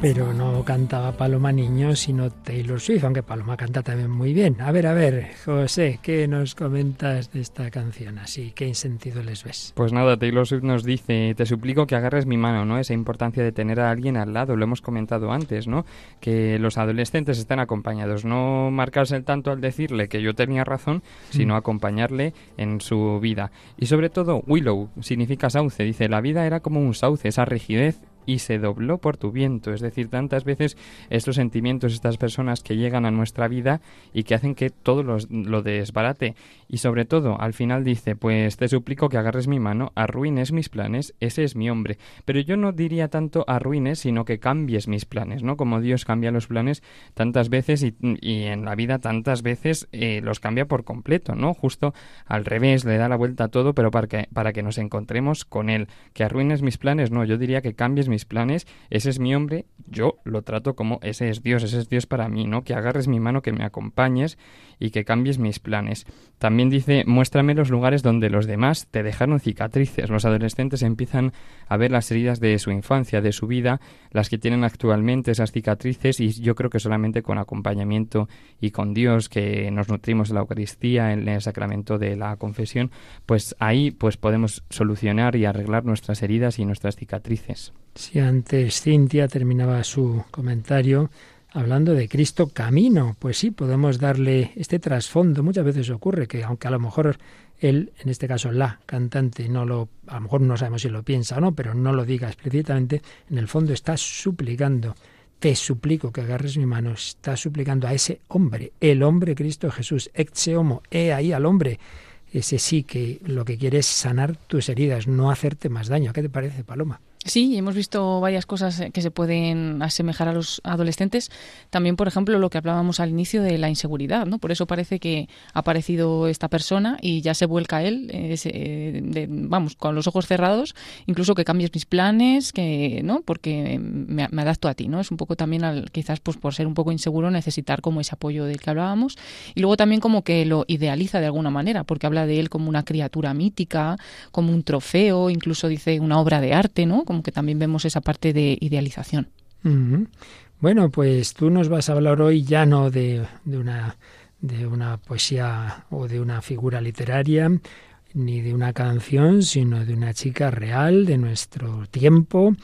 Pero no cantaba Paloma Niño, sino Taylor Swift, aunque Paloma canta también muy bien. A ver, a ver, José, ¿qué nos comentas de esta canción? Así, ¿qué sentido les ves? Pues nada, Taylor Swift nos dice, te suplico que agarres mi mano, ¿no? Esa importancia de tener a alguien al lado, lo hemos comentado antes, ¿no? Que los adolescentes están acompañados, no marcarse el tanto al decirle que yo tenía razón, sino mm. acompañarle en su vida. Y sobre todo, Willow significa sauce, dice, la vida era como un sauce, esa rigidez y se dobló por tu viento. Es decir, tantas veces estos sentimientos, estas personas que llegan a nuestra vida y que hacen que todo lo desbarate. Y sobre todo, al final dice, pues te suplico que agarres mi mano, arruines mis planes, ese es mi hombre. Pero yo no diría tanto arruines, sino que cambies mis planes, ¿no? Como Dios cambia los planes tantas veces y, en la vida tantas veces eh, los cambia por completo, ¿no? Justo al revés, le da la vuelta a todo, pero para que, para que nos encontremos con Él. Que arruines mis planes, no, yo diría que cambies mis planes, ese es mi hombre, yo lo trato como ese es Dios, ese es Dios para mí, ¿no? Que agarres mi mano, que me acompañes y que cambies mis planes. También dice, muéstrame los lugares donde los demás te dejaron cicatrices. Los adolescentes empiezan a ver las heridas de su infancia, de su vida, las que tienen actualmente esas cicatrices y yo creo que solamente con acompañamiento y con Dios, que nos nutrimos en la Eucaristía, en el sacramento de la confesión, pues ahí pues podemos solucionar y arreglar nuestras heridas y nuestras cicatrices. Si antes Cintia terminaba su comentario hablando de Cristo camino. Pues sí, podemos darle este trasfondo. Muchas veces ocurre que, aunque a lo mejor él, en este caso la cantante, no lo, a lo mejor no sabemos si lo piensa o no, pero no lo diga explícitamente, en el fondo está suplicando. Te suplico que agarres mi mano. Está suplicando a ese hombre, el hombre Cristo Jesús, ex homo, he ahí al hombre ese sí que lo que quiere es sanar tus heridas, no hacerte más daño. ¿Qué te parece, Paloma? Sí, hemos visto varias cosas que se pueden asemejar a los adolescentes. También, por ejemplo, lo que hablábamos al inicio de la inseguridad, ¿no? Por eso parece que ha aparecido esta persona y ya se vuelca él, eh, vamos, con los ojos cerrados, incluso que cambies mis planes, que, ¿no? Porque me, adapto a ti, ¿no? Es un poco también, al, quizás, pues por ser un poco inseguro, necesitar como ese apoyo del que hablábamos. Y luego también como que lo idealiza de alguna manera, porque habla de él como una criatura mítica, como un trofeo, incluso dice una obra de arte, ¿no? Como que también vemos esa parte de idealización. Bueno, pues tú nos vas a hablar hoy ya no de, una, de una poesía o de una figura literaria, ni de una canción, sino de una chica real de nuestro tiempo,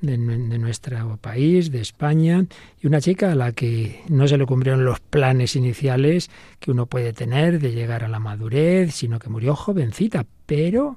de, de, nuestro país, de España, y una chica a la que no se le cumplieron los planes iniciales que uno puede tener de llegar a la madurez, sino que murió jovencita, pero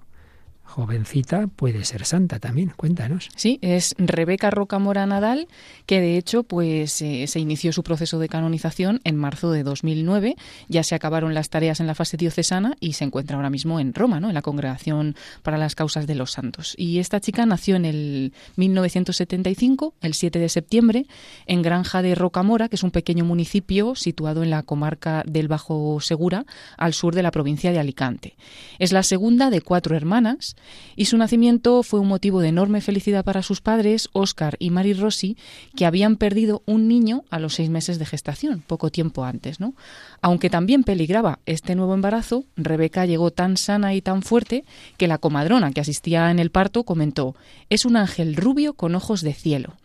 jovencita puede ser santa también. Cuéntanos. Sí, es Rebeca Rocamora Nadal, que de hecho pues eh, se inició su proceso de canonización en marzo de 2009. Ya se acabaron las tareas en la fase diocesana y se encuentra ahora mismo en Roma, ¿no? en la Congregación para las Causas de los Santos. Y esta chica nació en el 1975, el 7 de septiembre, en Granja de Rocamora, que es un pequeño municipio situado en la comarca del Bajo Segura, al sur de la provincia de Alicante. Es la segunda de cuatro hermanas y su nacimiento fue un motivo de enorme felicidad para sus padres, Oscar y Mary Rossi, que habían perdido un niño a los seis meses de gestación, poco tiempo antes. ¿no? Aunque también peligraba este nuevo embarazo, Rebeca llegó tan sana y tan fuerte que la comadrona que asistía en el parto comentó, es un ángel rubio con ojos de cielo.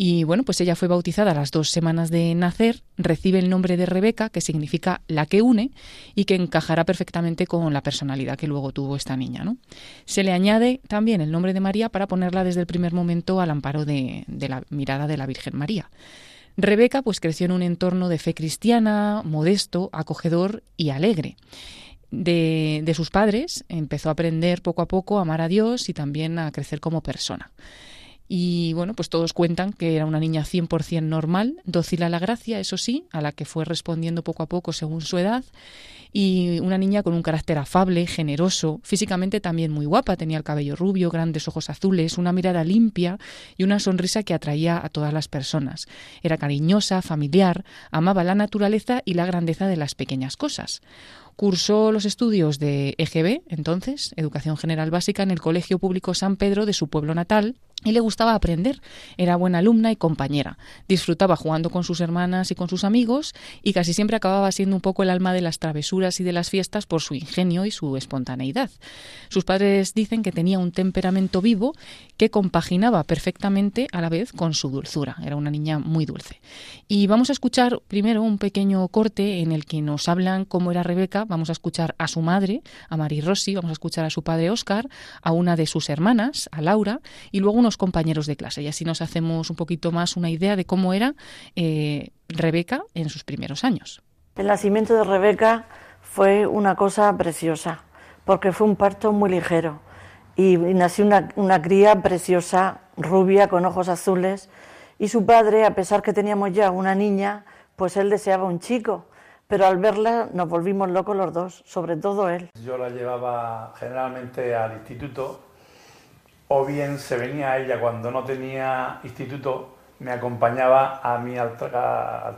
Y bueno, pues ella fue bautizada a las dos semanas de nacer, recibe el nombre de Rebeca, que significa la que une, y que encajará perfectamente con la personalidad que luego tuvo esta niña. ¿no? Se le añade también el nombre de María para ponerla desde el primer momento al amparo de, la mirada de la Virgen María. Rebeca pues creció en un entorno de fe cristiana, modesto, acogedor y alegre. De, de, sus padres empezó a aprender poco a poco a amar a Dios y también a crecer como persona. Y bueno, pues todos cuentan que era una niña 100% normal, dócil a la gracia, eso sí, a la que fue respondiendo poco a poco según su edad, y una niña con un carácter afable, generoso, físicamente también muy guapa, tenía el cabello rubio, grandes ojos azules, una mirada limpia y una sonrisa que atraía a todas las personas. Era cariñosa, familiar, amaba la naturaleza y la grandeza de las pequeñas cosas. Cursó los estudios de EGB, entonces, Educación General Básica, en el Colegio Público San Pedro de su pueblo natal, y le gustaba aprender. Era buena alumna y compañera. Disfrutaba jugando con sus hermanas y con sus amigos y casi siempre acababa siendo un poco el alma de las travesuras y de las fiestas por su ingenio y su espontaneidad. Sus padres dicen que tenía un temperamento vivo que compaginaba perfectamente a la vez con su dulzura. Era una niña muy dulce. Y vamos a escuchar primero un pequeño corte en el que nos hablan cómo era Rebeca. Vamos a escuchar a su madre, a Mari Rossi, vamos a escuchar a su padre Oscar, a una de sus hermanas, a Laura, y luego unos compañeros de clase. Y así nos hacemos un poquito más una idea de cómo era eh, Rebeca en sus primeros años. El nacimiento de Rebeca fue una cosa preciosa, porque fue un parto muy ligero. Y, nació una, una cría preciosa, rubia, con ojos azules. Y su padre, a pesar que teníamos ya una niña, pues él deseaba un chico pero al verla nos volvimos locos los dos, sobre todo él. Yo la llevaba generalmente al instituto o bien se venía ella cuando no tenía instituto, me acompañaba a mí al,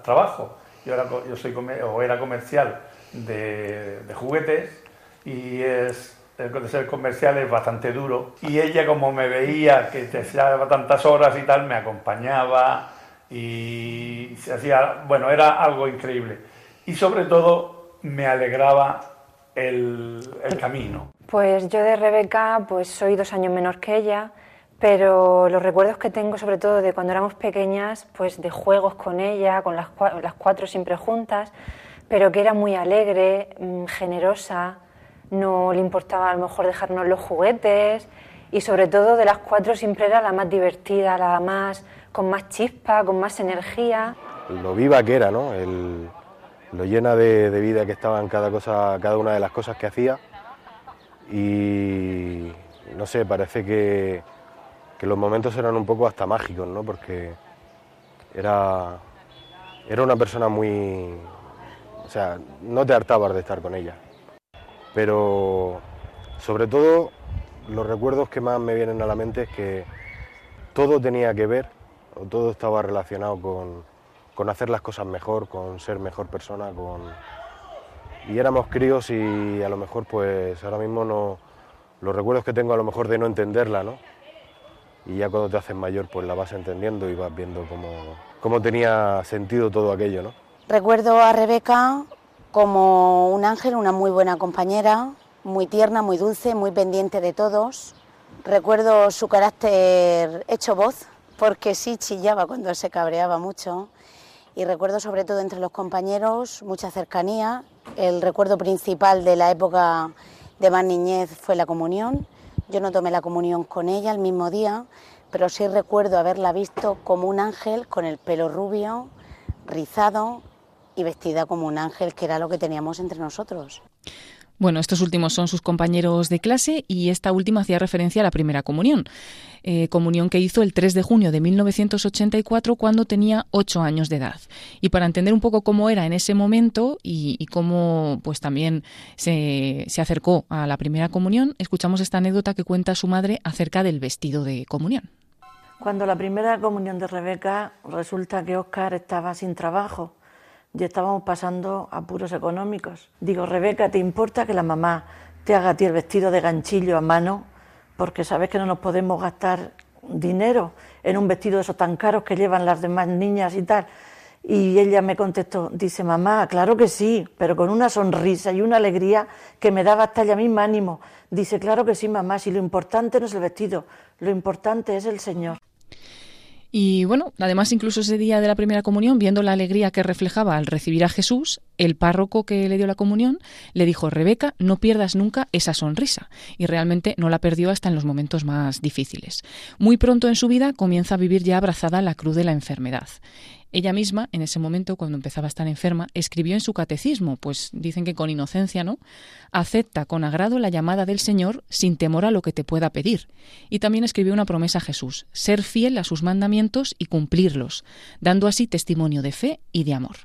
trabajo. Yo era, yo soy o era comercial de, juguetes y es el ser comercial es bastante duro. Y ella como me veía que te hacía tantas horas y tal, me acompañaba y se hacía, bueno, era algo increíble. Y sobre todo me alegraba el camino. Pues yo de Rebeca pues soy dos años menor que ella, pero los recuerdos que tengo sobre todo de cuando éramos pequeñas, pues de juegos con ella, con las, cuatro siempre juntas, pero que era muy alegre, mm, generosa, no le importaba a lo mejor dejarnos los juguetes y sobre todo de las cuatro siempre era la más divertida, la más con más chispa, con más energía. Lo viva que era, ¿no? Lo llena de, de vida que estaba en cada cosa, cada una de las cosas que hacía y no sé, parece que, los momentos eran un poco hasta mágicos, ¿no? Porque era, era una persona muy... O sea, no te hartabas de estar con ella. Pero sobre todo los recuerdos que más me vienen a la mente es que todo tenía que ver, o todo estaba relacionado con, con hacer las cosas mejor, con ser mejor persona, con... Y éramos críos y a lo mejor pues ahora mismo no... Los recuerdos que tengo a lo mejor de no entenderla, ¿no? Y ya cuando te haces mayor pues la vas entendiendo y vas viendo cómo, cómo tenía sentido todo aquello, ¿no? Recuerdo a Rebeca como un ángel, una muy buena compañera, muy tierna, muy dulce, muy pendiente de todos. Recuerdo su carácter hecho voz, porque sí chillaba cuando se cabreaba mucho. Y recuerdo sobre todo entre los compañeros mucha cercanía. El recuerdo principal de la época de más niñez fue la comunión. Yo no tomé la comunión con ella el mismo día, pero sí recuerdo haberla visto como un ángel con el pelo rubio, rizado y vestida como un ángel, que era lo que teníamos entre nosotros. Bueno, estos últimos son sus compañeros de clase y esta última hacía referencia a la primera comunión, eh, comunión que hizo el 3 de junio de 1984 cuando tenía 8 años de edad. Y para entender un poco cómo era en ese momento y, cómo pues también se, se acercó a la primera comunión, escuchamos esta anécdota que cuenta su madre acerca del vestido de comunión. Cuando la primera comunión de Rebeca resulta que Oscar estaba sin trabajo y estábamos pasando apuros económicos. Digo, Rebeca, ¿te importa que la mamá te haga a ti el vestido de ganchillo a mano? Porque sabes que no nos podemos gastar dinero en un vestido de esos tan caros que llevan las demás niñas y tal. Y ella me contestó, dice, mamá, claro que sí, pero con una sonrisa y una alegría que me daba hasta ella misma ánimo. Dice, claro que sí, mamá, si lo importante no es el vestido, lo importante es el Señor. Y bueno, además incluso ese día de la primera comunión, viendo la alegría que reflejaba al recibir a Jesús, el párroco que le dio la comunión le dijo, Rebeca, no pierdas nunca esa sonrisa. Y realmente no la perdió hasta en los momentos más difíciles. Muy pronto en su vida comienza a vivir ya abrazada la cruz de la enfermedad. Ella misma, en ese momento, cuando empezaba a estar enferma, escribió en su catecismo, pues dicen que con inocencia, ¿no? Acepta con agrado la llamada del Señor sin temor a lo que te pueda pedir. Y también escribió una promesa a Jesús, ser fiel a sus mandamientos y cumplirlos, dando así testimonio de fe y de amor.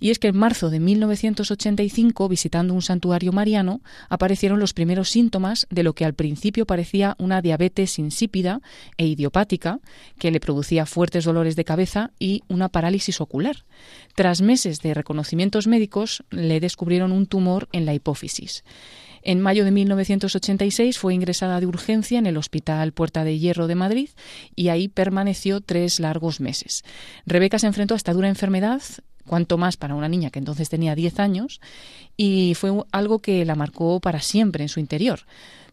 Y es que en marzo de 1985, visitando un santuario mariano, aparecieron los primeros síntomas de lo que al principio parecía una diabetes insípida e idiopática, que le producía fuertes dolores de cabeza y una parálisis ocular. Tras meses de reconocimientos médicos, le descubrieron un tumor en la hipófisis. En mayo de 1986 fue ingresada de urgencia en el Hospital Puerta de Hierro de Madrid y ahí permaneció tres largos meses. Rebeca se enfrentó a esta dura enfermedad cuanto más para una niña que entonces tenía 10 años, y fue algo que la marcó para siempre en su interior.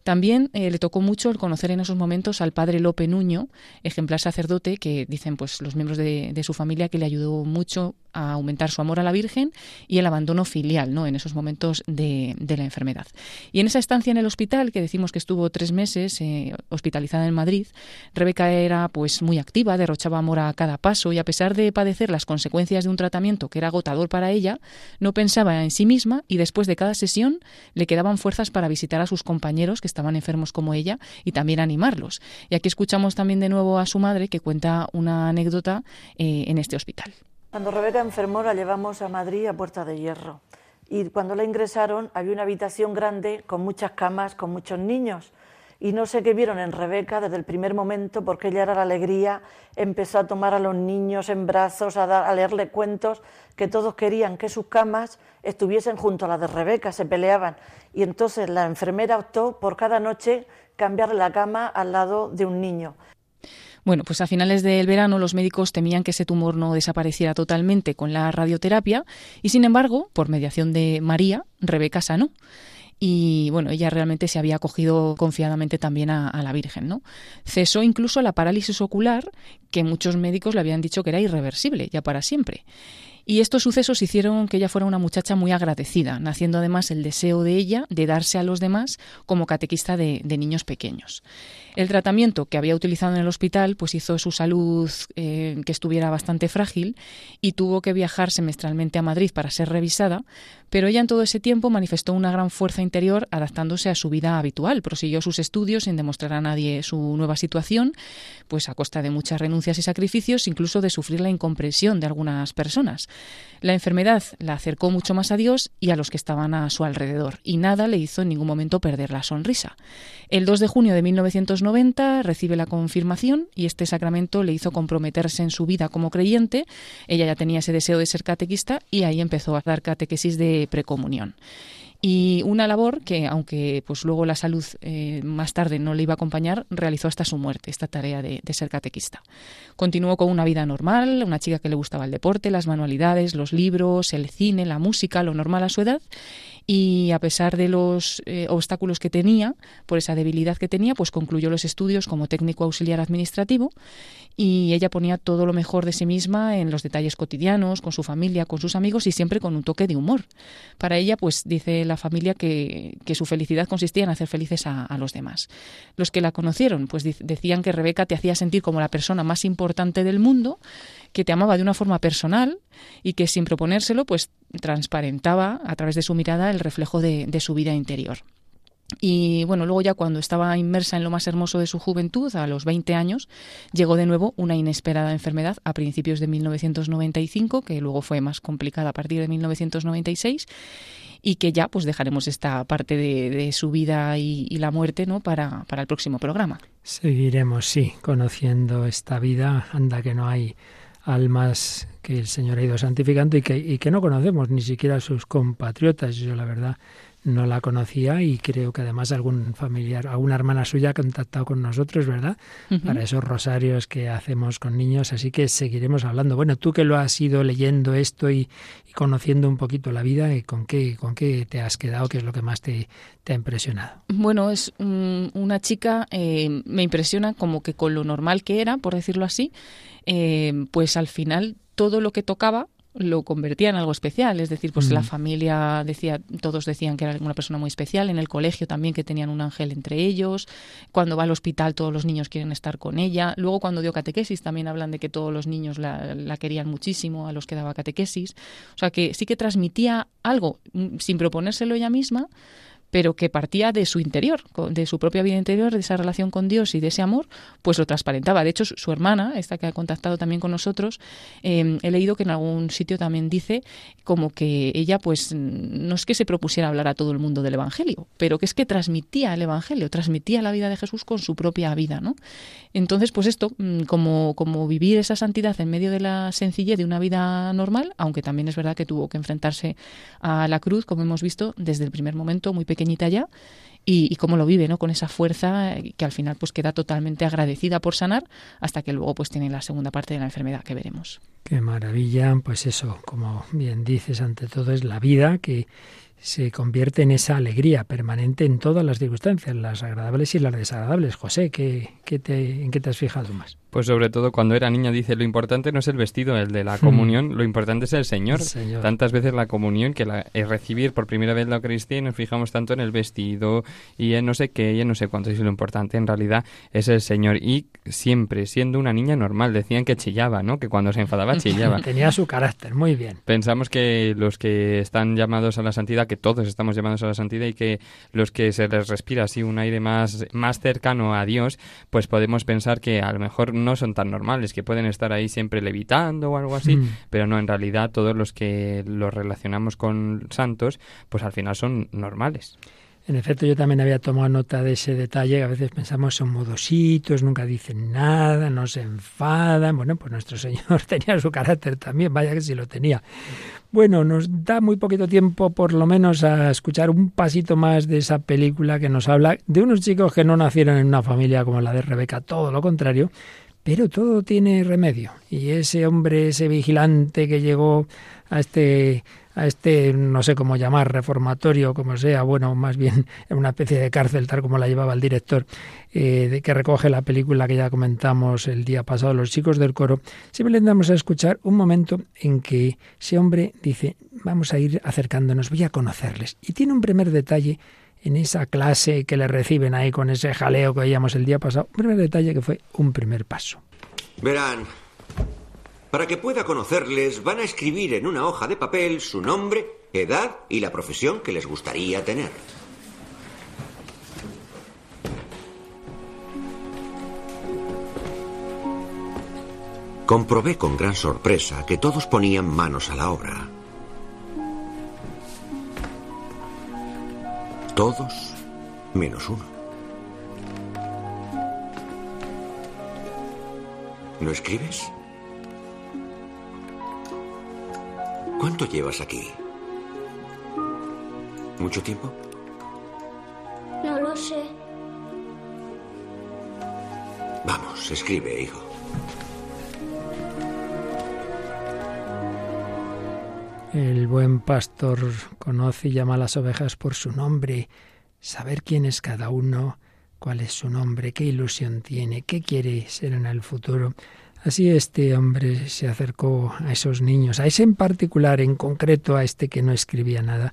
También eh, le tocó mucho el conocer en esos momentos al padre Lope Nuño, ejemplar sacerdote, que dicen pues los miembros de, su familia que le ayudó mucho a aumentar su amor a la Virgen y el abandono filial ¿no? en esos momentos de, de la enfermedad. Y en esa estancia en el hospital, que decimos que estuvo tres meses eh, hospitalizada en Madrid, Rebeca era pues muy activa, derrochaba amor a cada paso y a pesar de padecer las consecuencias de un tratamiento que era agotador para ella, no pensaba en sí misma y después de cada sesión le quedaban fuerzas para visitar a sus compañeros que estaban enfermos como ella y también animarlos. Y aquí escuchamos también de nuevo a su madre que cuenta una anécdota eh, en este hospital. Cuando Rebeca enfermó la llevamos a Madrid a Puerta de Hierro y cuando la ingresaron había una habitación grande con muchas camas, con muchos niños. Y no sé qué vieron en Rebeca desde el primer momento, porque ella era la alegría, empezó a tomar a los niños en brazos, a, dar, a leerle cuentos, que todos querían que sus camas estuviesen junto a las de Rebeca, se peleaban. Y entonces la enfermera optó por cada noche cambiar la cama al lado de un niño. Bueno, pues a finales del verano los médicos temían que ese tumor no desapareciera totalmente con la radioterapia y sin embargo, por mediación de María, Rebeca sanó y bueno, ella realmente se había acogido confiadamente también a, la Virgen, ¿no? Cesó incluso la parálisis ocular, que muchos médicos le habían dicho que era irreversible, ya para siempre. Y estos sucesos hicieron que ella fuera una muchacha muy agradecida, naciendo además el deseo de ella de darse a los demás como catequista de niños pequeños. El tratamiento que había utilizado en el hospital pues hizo su salud eh, que estuviera bastante frágil y tuvo que viajar semestralmente a Madrid para ser revisada, pero ella en todo ese tiempo manifestó una gran fuerza interior adaptándose a su vida habitual, prosiguió sus estudios sin demostrar a nadie su nueva situación, pues a costa de muchas renuncias y sacrificios, incluso de sufrir la incomprensión de algunas personas. La enfermedad la acercó mucho más a Dios y a los que estaban a su alrededor, y nada le hizo en ningún momento perder la sonrisa. El 2 de junio de 1990 recibe la confirmación y este sacramento le hizo comprometerse en su vida como creyente. Ella ya tenía ese deseo de ser catequista y ahí empezó a dar catequesis de precomunión y una labor que, aunque pues luego la salud eh, más tarde no le iba a acompañar, realizó hasta su muerte, esta tarea de, de, ser catequista. Continuó con una vida normal, una chica que le gustaba el deporte, las manualidades, los libros, el cine, la música, lo normal a su edad, y a pesar de los eh, obstáculos que tenía, por esa debilidad que tenía, pues concluyó los estudios como técnico auxiliar administrativo y ella ponía todo lo mejor de sí misma en los detalles cotidianos, con su familia, con sus amigos y siempre con un toque de humor. Para ella, pues dice la familia que, que su felicidad consistía en hacer felices a, a, los demás. Los que la conocieron, pues decían que Rebeca te hacía sentir como la persona más importante del mundo, que te amaba de una forma personal y que sin proponérselo, pues transparentaba a través de su mirada el reflejo de, su vida interior. Y bueno, luego ya cuando estaba inmersa en lo más hermoso de su juventud, a los 20 años, llegó de nuevo una inesperada enfermedad a principios de 1995, que luego fue más complicada a partir de 1996 y que ya pues dejaremos esta parte de, de su vida y, y, la muerte ¿no? para, para el próximo programa. Seguiremos, sí, conociendo esta vida, anda que no hay almas que el Señor ha ido santificando y que, y que no conocemos ni siquiera a sus compatriotas. Yo la verdad no la conocía y creo que además algún familiar, alguna hermana suya ha contactado con nosotros, ¿verdad? Uh -huh. Para esos rosarios que hacemos con niños, así que seguiremos hablando. Bueno, tú que lo has ido leyendo esto y, y conociendo un poquito la vida, ¿con qué, ¿con qué te has quedado? ¿Qué es lo que más te, te ha impresionado? Bueno, es um, una chica, eh, me impresiona como que con lo normal que era, por decirlo así, eh, pues al final todo lo que tocaba lo convertía en algo especial, es decir, pues mm. la familia decía, todos decían que era una persona muy especial, en el colegio también que tenían un ángel entre ellos, cuando va al hospital todos los niños quieren estar con ella, luego cuando dio catequesis también hablan de que todos los niños la, la querían muchísimo a los que daba catequesis, o sea que sí que transmitía algo mm, sin proponérselo ella misma, pero que partía de su interior, de su propia vida interior, de esa relación con Dios y de ese amor, pues lo transparentaba. De hecho, su hermana, esta que ha contactado también con nosotros, eh, he leído que en algún sitio también dice como que ella, pues, no es que se propusiera hablar a todo el mundo del Evangelio, pero que es que transmitía el Evangelio, transmitía la vida de Jesús con su propia vida, ¿no? Entonces, pues esto, mm, como, como vivir esa santidad en medio de la sencillez de una vida normal, aunque también es verdad que tuvo que enfrentarse a la cruz, como hemos visto, desde el primer momento, muy pequeño ya y, y, cómo lo vive, ¿no? Con esa fuerza que al final pues queda totalmente agradecida por sanar hasta que luego pues tiene la segunda parte de la enfermedad que veremos. Qué maravilla, pues eso, como bien dices, ante todo es la vida que se convierte en esa alegría permanente en todas las circunstancias, las agradables y las desagradables. José, ¿qué, qué te, ¿en qué te has fijado más? Pues sobre todo cuando era niño dice, lo importante no es el vestido, el de la comunión, hmm. lo importante es el Señor. el Señor. Tantas veces la comunión que la, es recibir por primera vez la Eucaristía y nos fijamos tanto en el vestido y en no sé qué y en no sé cuánto. Y lo importante en realidad es el Señor. Y siempre siendo una niña normal, decían que chillaba, ¿no? Que cuando se enfadaba chillaba. Tenía su carácter, muy bien. Pensamos que los que están llamados a la santidad, que todos estamos llamados a la santidad y que los que se les respira así un aire más, más cercano a Dios, pues podemos pensar que a lo mejor no son tan normales, que pueden estar ahí siempre levitando o algo así, mm. pero no, en realidad todos los que los relacionamos con santos, pues al final son normales. En efecto, yo también había tomado nota de ese detalle, a veces pensamos son modositos, nunca dicen nada, no se enfadan. Bueno, pues nuestro Señor tenía su carácter también, vaya que sí lo tenía. Bueno, nos da muy poquito tiempo por lo menos a escuchar un pasito más de esa película que nos habla de unos chicos que no nacieron en una familia como la de Rebeca, todo lo contrario, pero todo tiene remedio. Y ese hombre, ese vigilante que llegó a este a este, no sé cómo llamar, reformatorio, como sea, bueno, más bien una especie de cárcel, tal como la llevaba el director, eh, de que recoge la película que ya comentamos el día pasado, Los chicos del coro, siempre le damos a escuchar un momento en que ese hombre dice, vamos a ir acercándonos, voy a conocerles. Y tiene un primer detalle en esa clase que le reciben ahí con ese jaleo que veíamos el día pasado, un primer detalle que fue un primer paso. Verán, para que pueda conocerles, van a escribir en una hoja de papel su nombre, edad y la profesión que les gustaría tener. comprobé con gran sorpresa que todos ponían manos a la obra. Todos menos uno. ¿No escribes? ¿Cuánto llevas aquí? ¿Mucho tiempo? No lo sé. Vamos, escribe, hijo. El buen pastor conoce y llama a las ovejas por su nombre. Saber quién es cada uno, cuál es su nombre, qué ilusión tiene, qué quiere ser en el futuro. Así este hombre se acercó a esos niños, a ese en particular, en concreto a este que no escribía nada,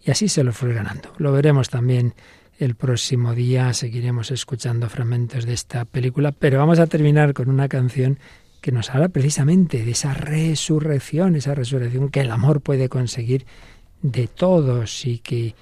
y así se lo fue ganando. Lo veremos también el próximo día, seguiremos escuchando fragmentos de esta película, pero vamos a terminar con una canción que nos habla precisamente de esa resurrección, esa resurrección que el amor puede conseguir de todos y que,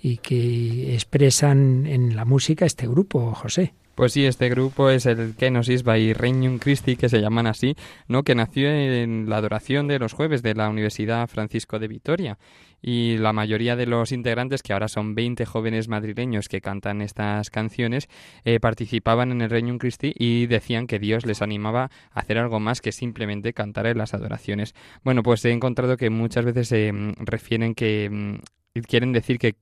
y que expresan en la música este grupo, José. Pues sí, este grupo es el Kenosis by Regnum Christi, que se llaman así, ¿no? que nació en la adoración de los jueves de la Universidad Francisco de Vitoria. Y la mayoría de los integrantes, que ahora son 20 jóvenes madrileños que cantan estas canciones, eh, participaban en el Regnum Christi y decían que Dios les animaba a hacer algo más que simplemente cantar en las adoraciones. Bueno, pues he encontrado que muchas veces se mm, refieren que mm, quieren decir que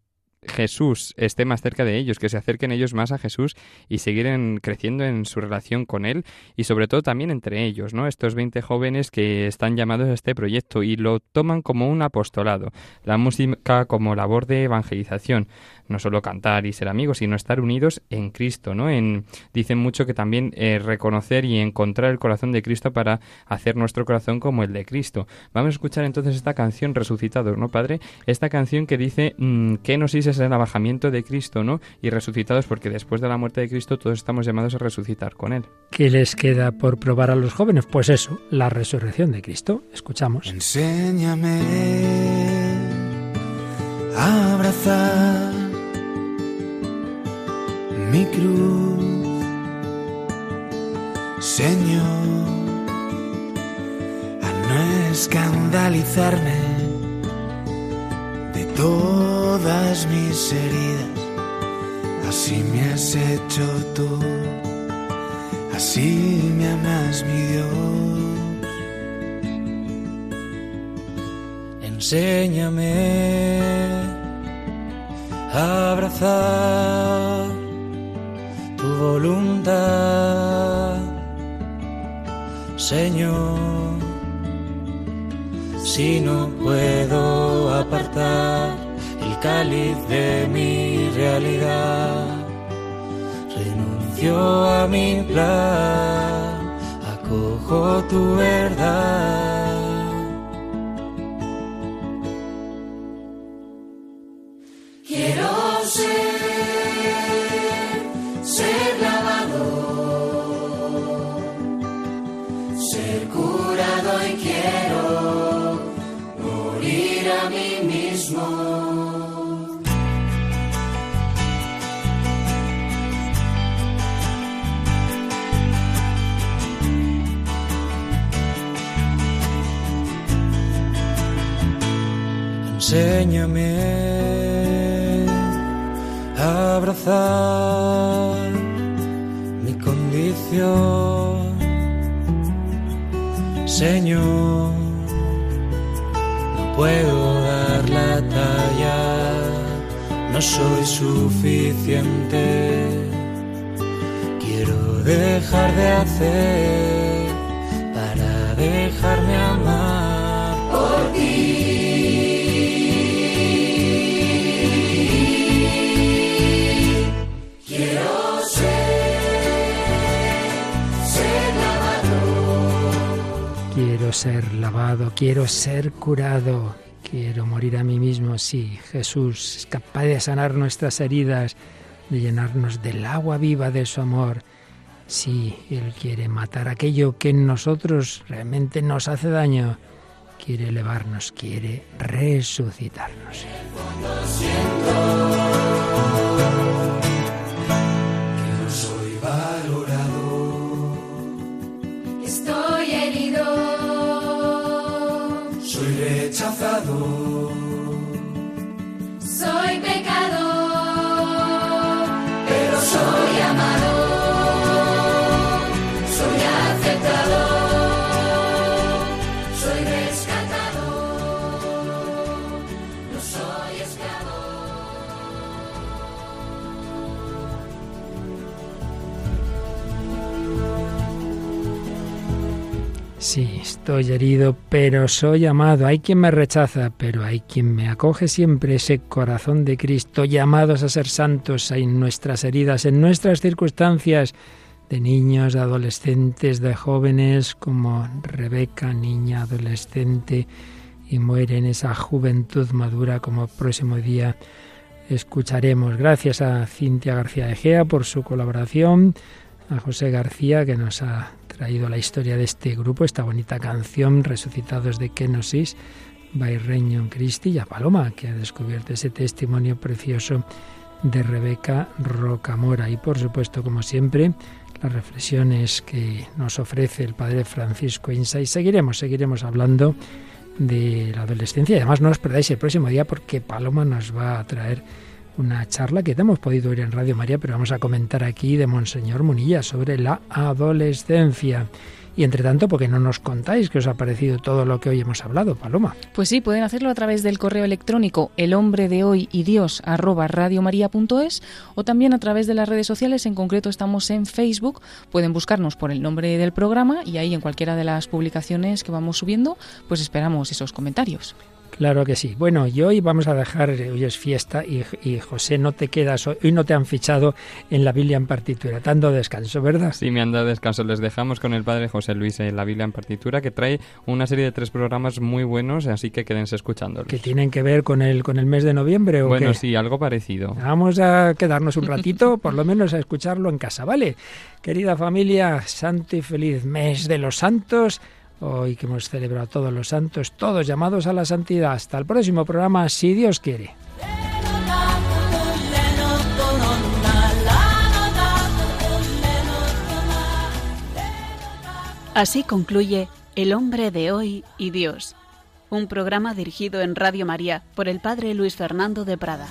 Jesús esté más cerca de ellos, que se acerquen ellos más a Jesús y seguir creciendo en su relación con Él y sobre todo también entre ellos, ¿no? Estos 20 jóvenes que están llamados a este proyecto y lo toman como un apostolado, la música como labor de evangelización no solo cantar y ser amigos, sino estar unidos en Cristo, ¿no? En, dicen mucho que también eh, reconocer y encontrar el corazón de Cristo para hacer nuestro corazón como el de Cristo. Vamos a escuchar entonces esta canción Resucitados, ¿no, Padre? Esta canción que dice mm, que nos es el abajamiento de Cristo, ¿no? Y resucitados porque después de la muerte de Cristo todos estamos llamados a resucitar con Él. ¿Qué les queda por probar a los jóvenes? Pues eso, la resurrección de Cristo. Escuchamos. Enséñame a abrazar mi cruz, Señor, a no escandalizarme todas mis heridas. Así me has hecho tú, así me amas mi Dios. Enséñame a abrazar tu voluntad, Señor. Si no puedo el cáliz de mi realidad, renuncio a mi plan, acojo tu verdad. Mi condición, Señor. No puedo dar la talla, no soy suficiente. Quiero dejar de hacer ser lavado, quiero ser curado, quiero morir a mí mismo. Sí, Jesús es capaz de sanar nuestras heridas, de llenarnos del agua viva de su amor. Sí, Él quiere matar aquello que en nosotros realmente nos hace daño. Quiere elevarnos, quiere resucitarnos. Estoy herido, pero soy amado. Hay quien me rechaza, pero hay quien me acoge siempre ese corazón de Cristo, llamados a ser santos en nuestras heridas, en nuestras circunstancias, de niños, de adolescentes, de jóvenes, como Rebeca, niña, adolescente, y muere en esa juventud madura como próximo día escucharemos. Gracias a Cintia García Egea por su colaboración, a José García que nos ha traído la historia de este grupo, esta bonita canción, Resucitados de Kenosis, Reño en Cristi, y a Paloma, que ha descubierto ese testimonio precioso de Rebeca Rocamora. Y por supuesto, como siempre, las reflexiones que nos ofrece el Padre Francisco Insa. Y seguiremos, seguiremos hablando de la adolescencia. Y además no os perdáis el próximo día porque Paloma nos va a traer una charla que hemos podido oír en Radio María, pero vamos a comentar aquí de Monseñor Munilla sobre la adolescencia. Y entre tanto, porque no nos contáis qué os ha parecido todo lo que hoy hemos hablado, Paloma? Pues sí, pueden hacerlo a través del correo electrónico el hombre de hoy y Dios arroba radiomaria.es o también a través de las redes sociales. En concreto estamos en Facebook. Pueden buscarnos por el nombre del programa y ahí en cualquiera de las publicaciones que vamos subiendo, pues esperamos esos comentarios. Claro que sí. Bueno, y hoy vamos a dejar, hoy es fiesta y, José, no te quedas, hoy no te han fichado en la Biblia en partitura, dando descanso, ¿verdad? Sí, me han dado descanso. Les dejamos con el padre José Luis en la Biblia en partitura, que trae una serie de tres programas muy buenos, así que quédense escuchándolos. ¿Que tienen que ver con el, con el mes de noviembre o Bueno, sí, algo parecido. Vamos a quedarnos un ratito, por lo menos a escucharlo en casa, ¿vale? Querida familia, santo y feliz mes de los santos hoy que hemos celebrado a todos los santos, todos llamados a la santidad. Hasta el próximo programa, si Dios quiere. Así concluye El hombre de hoy y Dios, un programa dirigido en Radio María por el Padre Luis Fernando de Prada.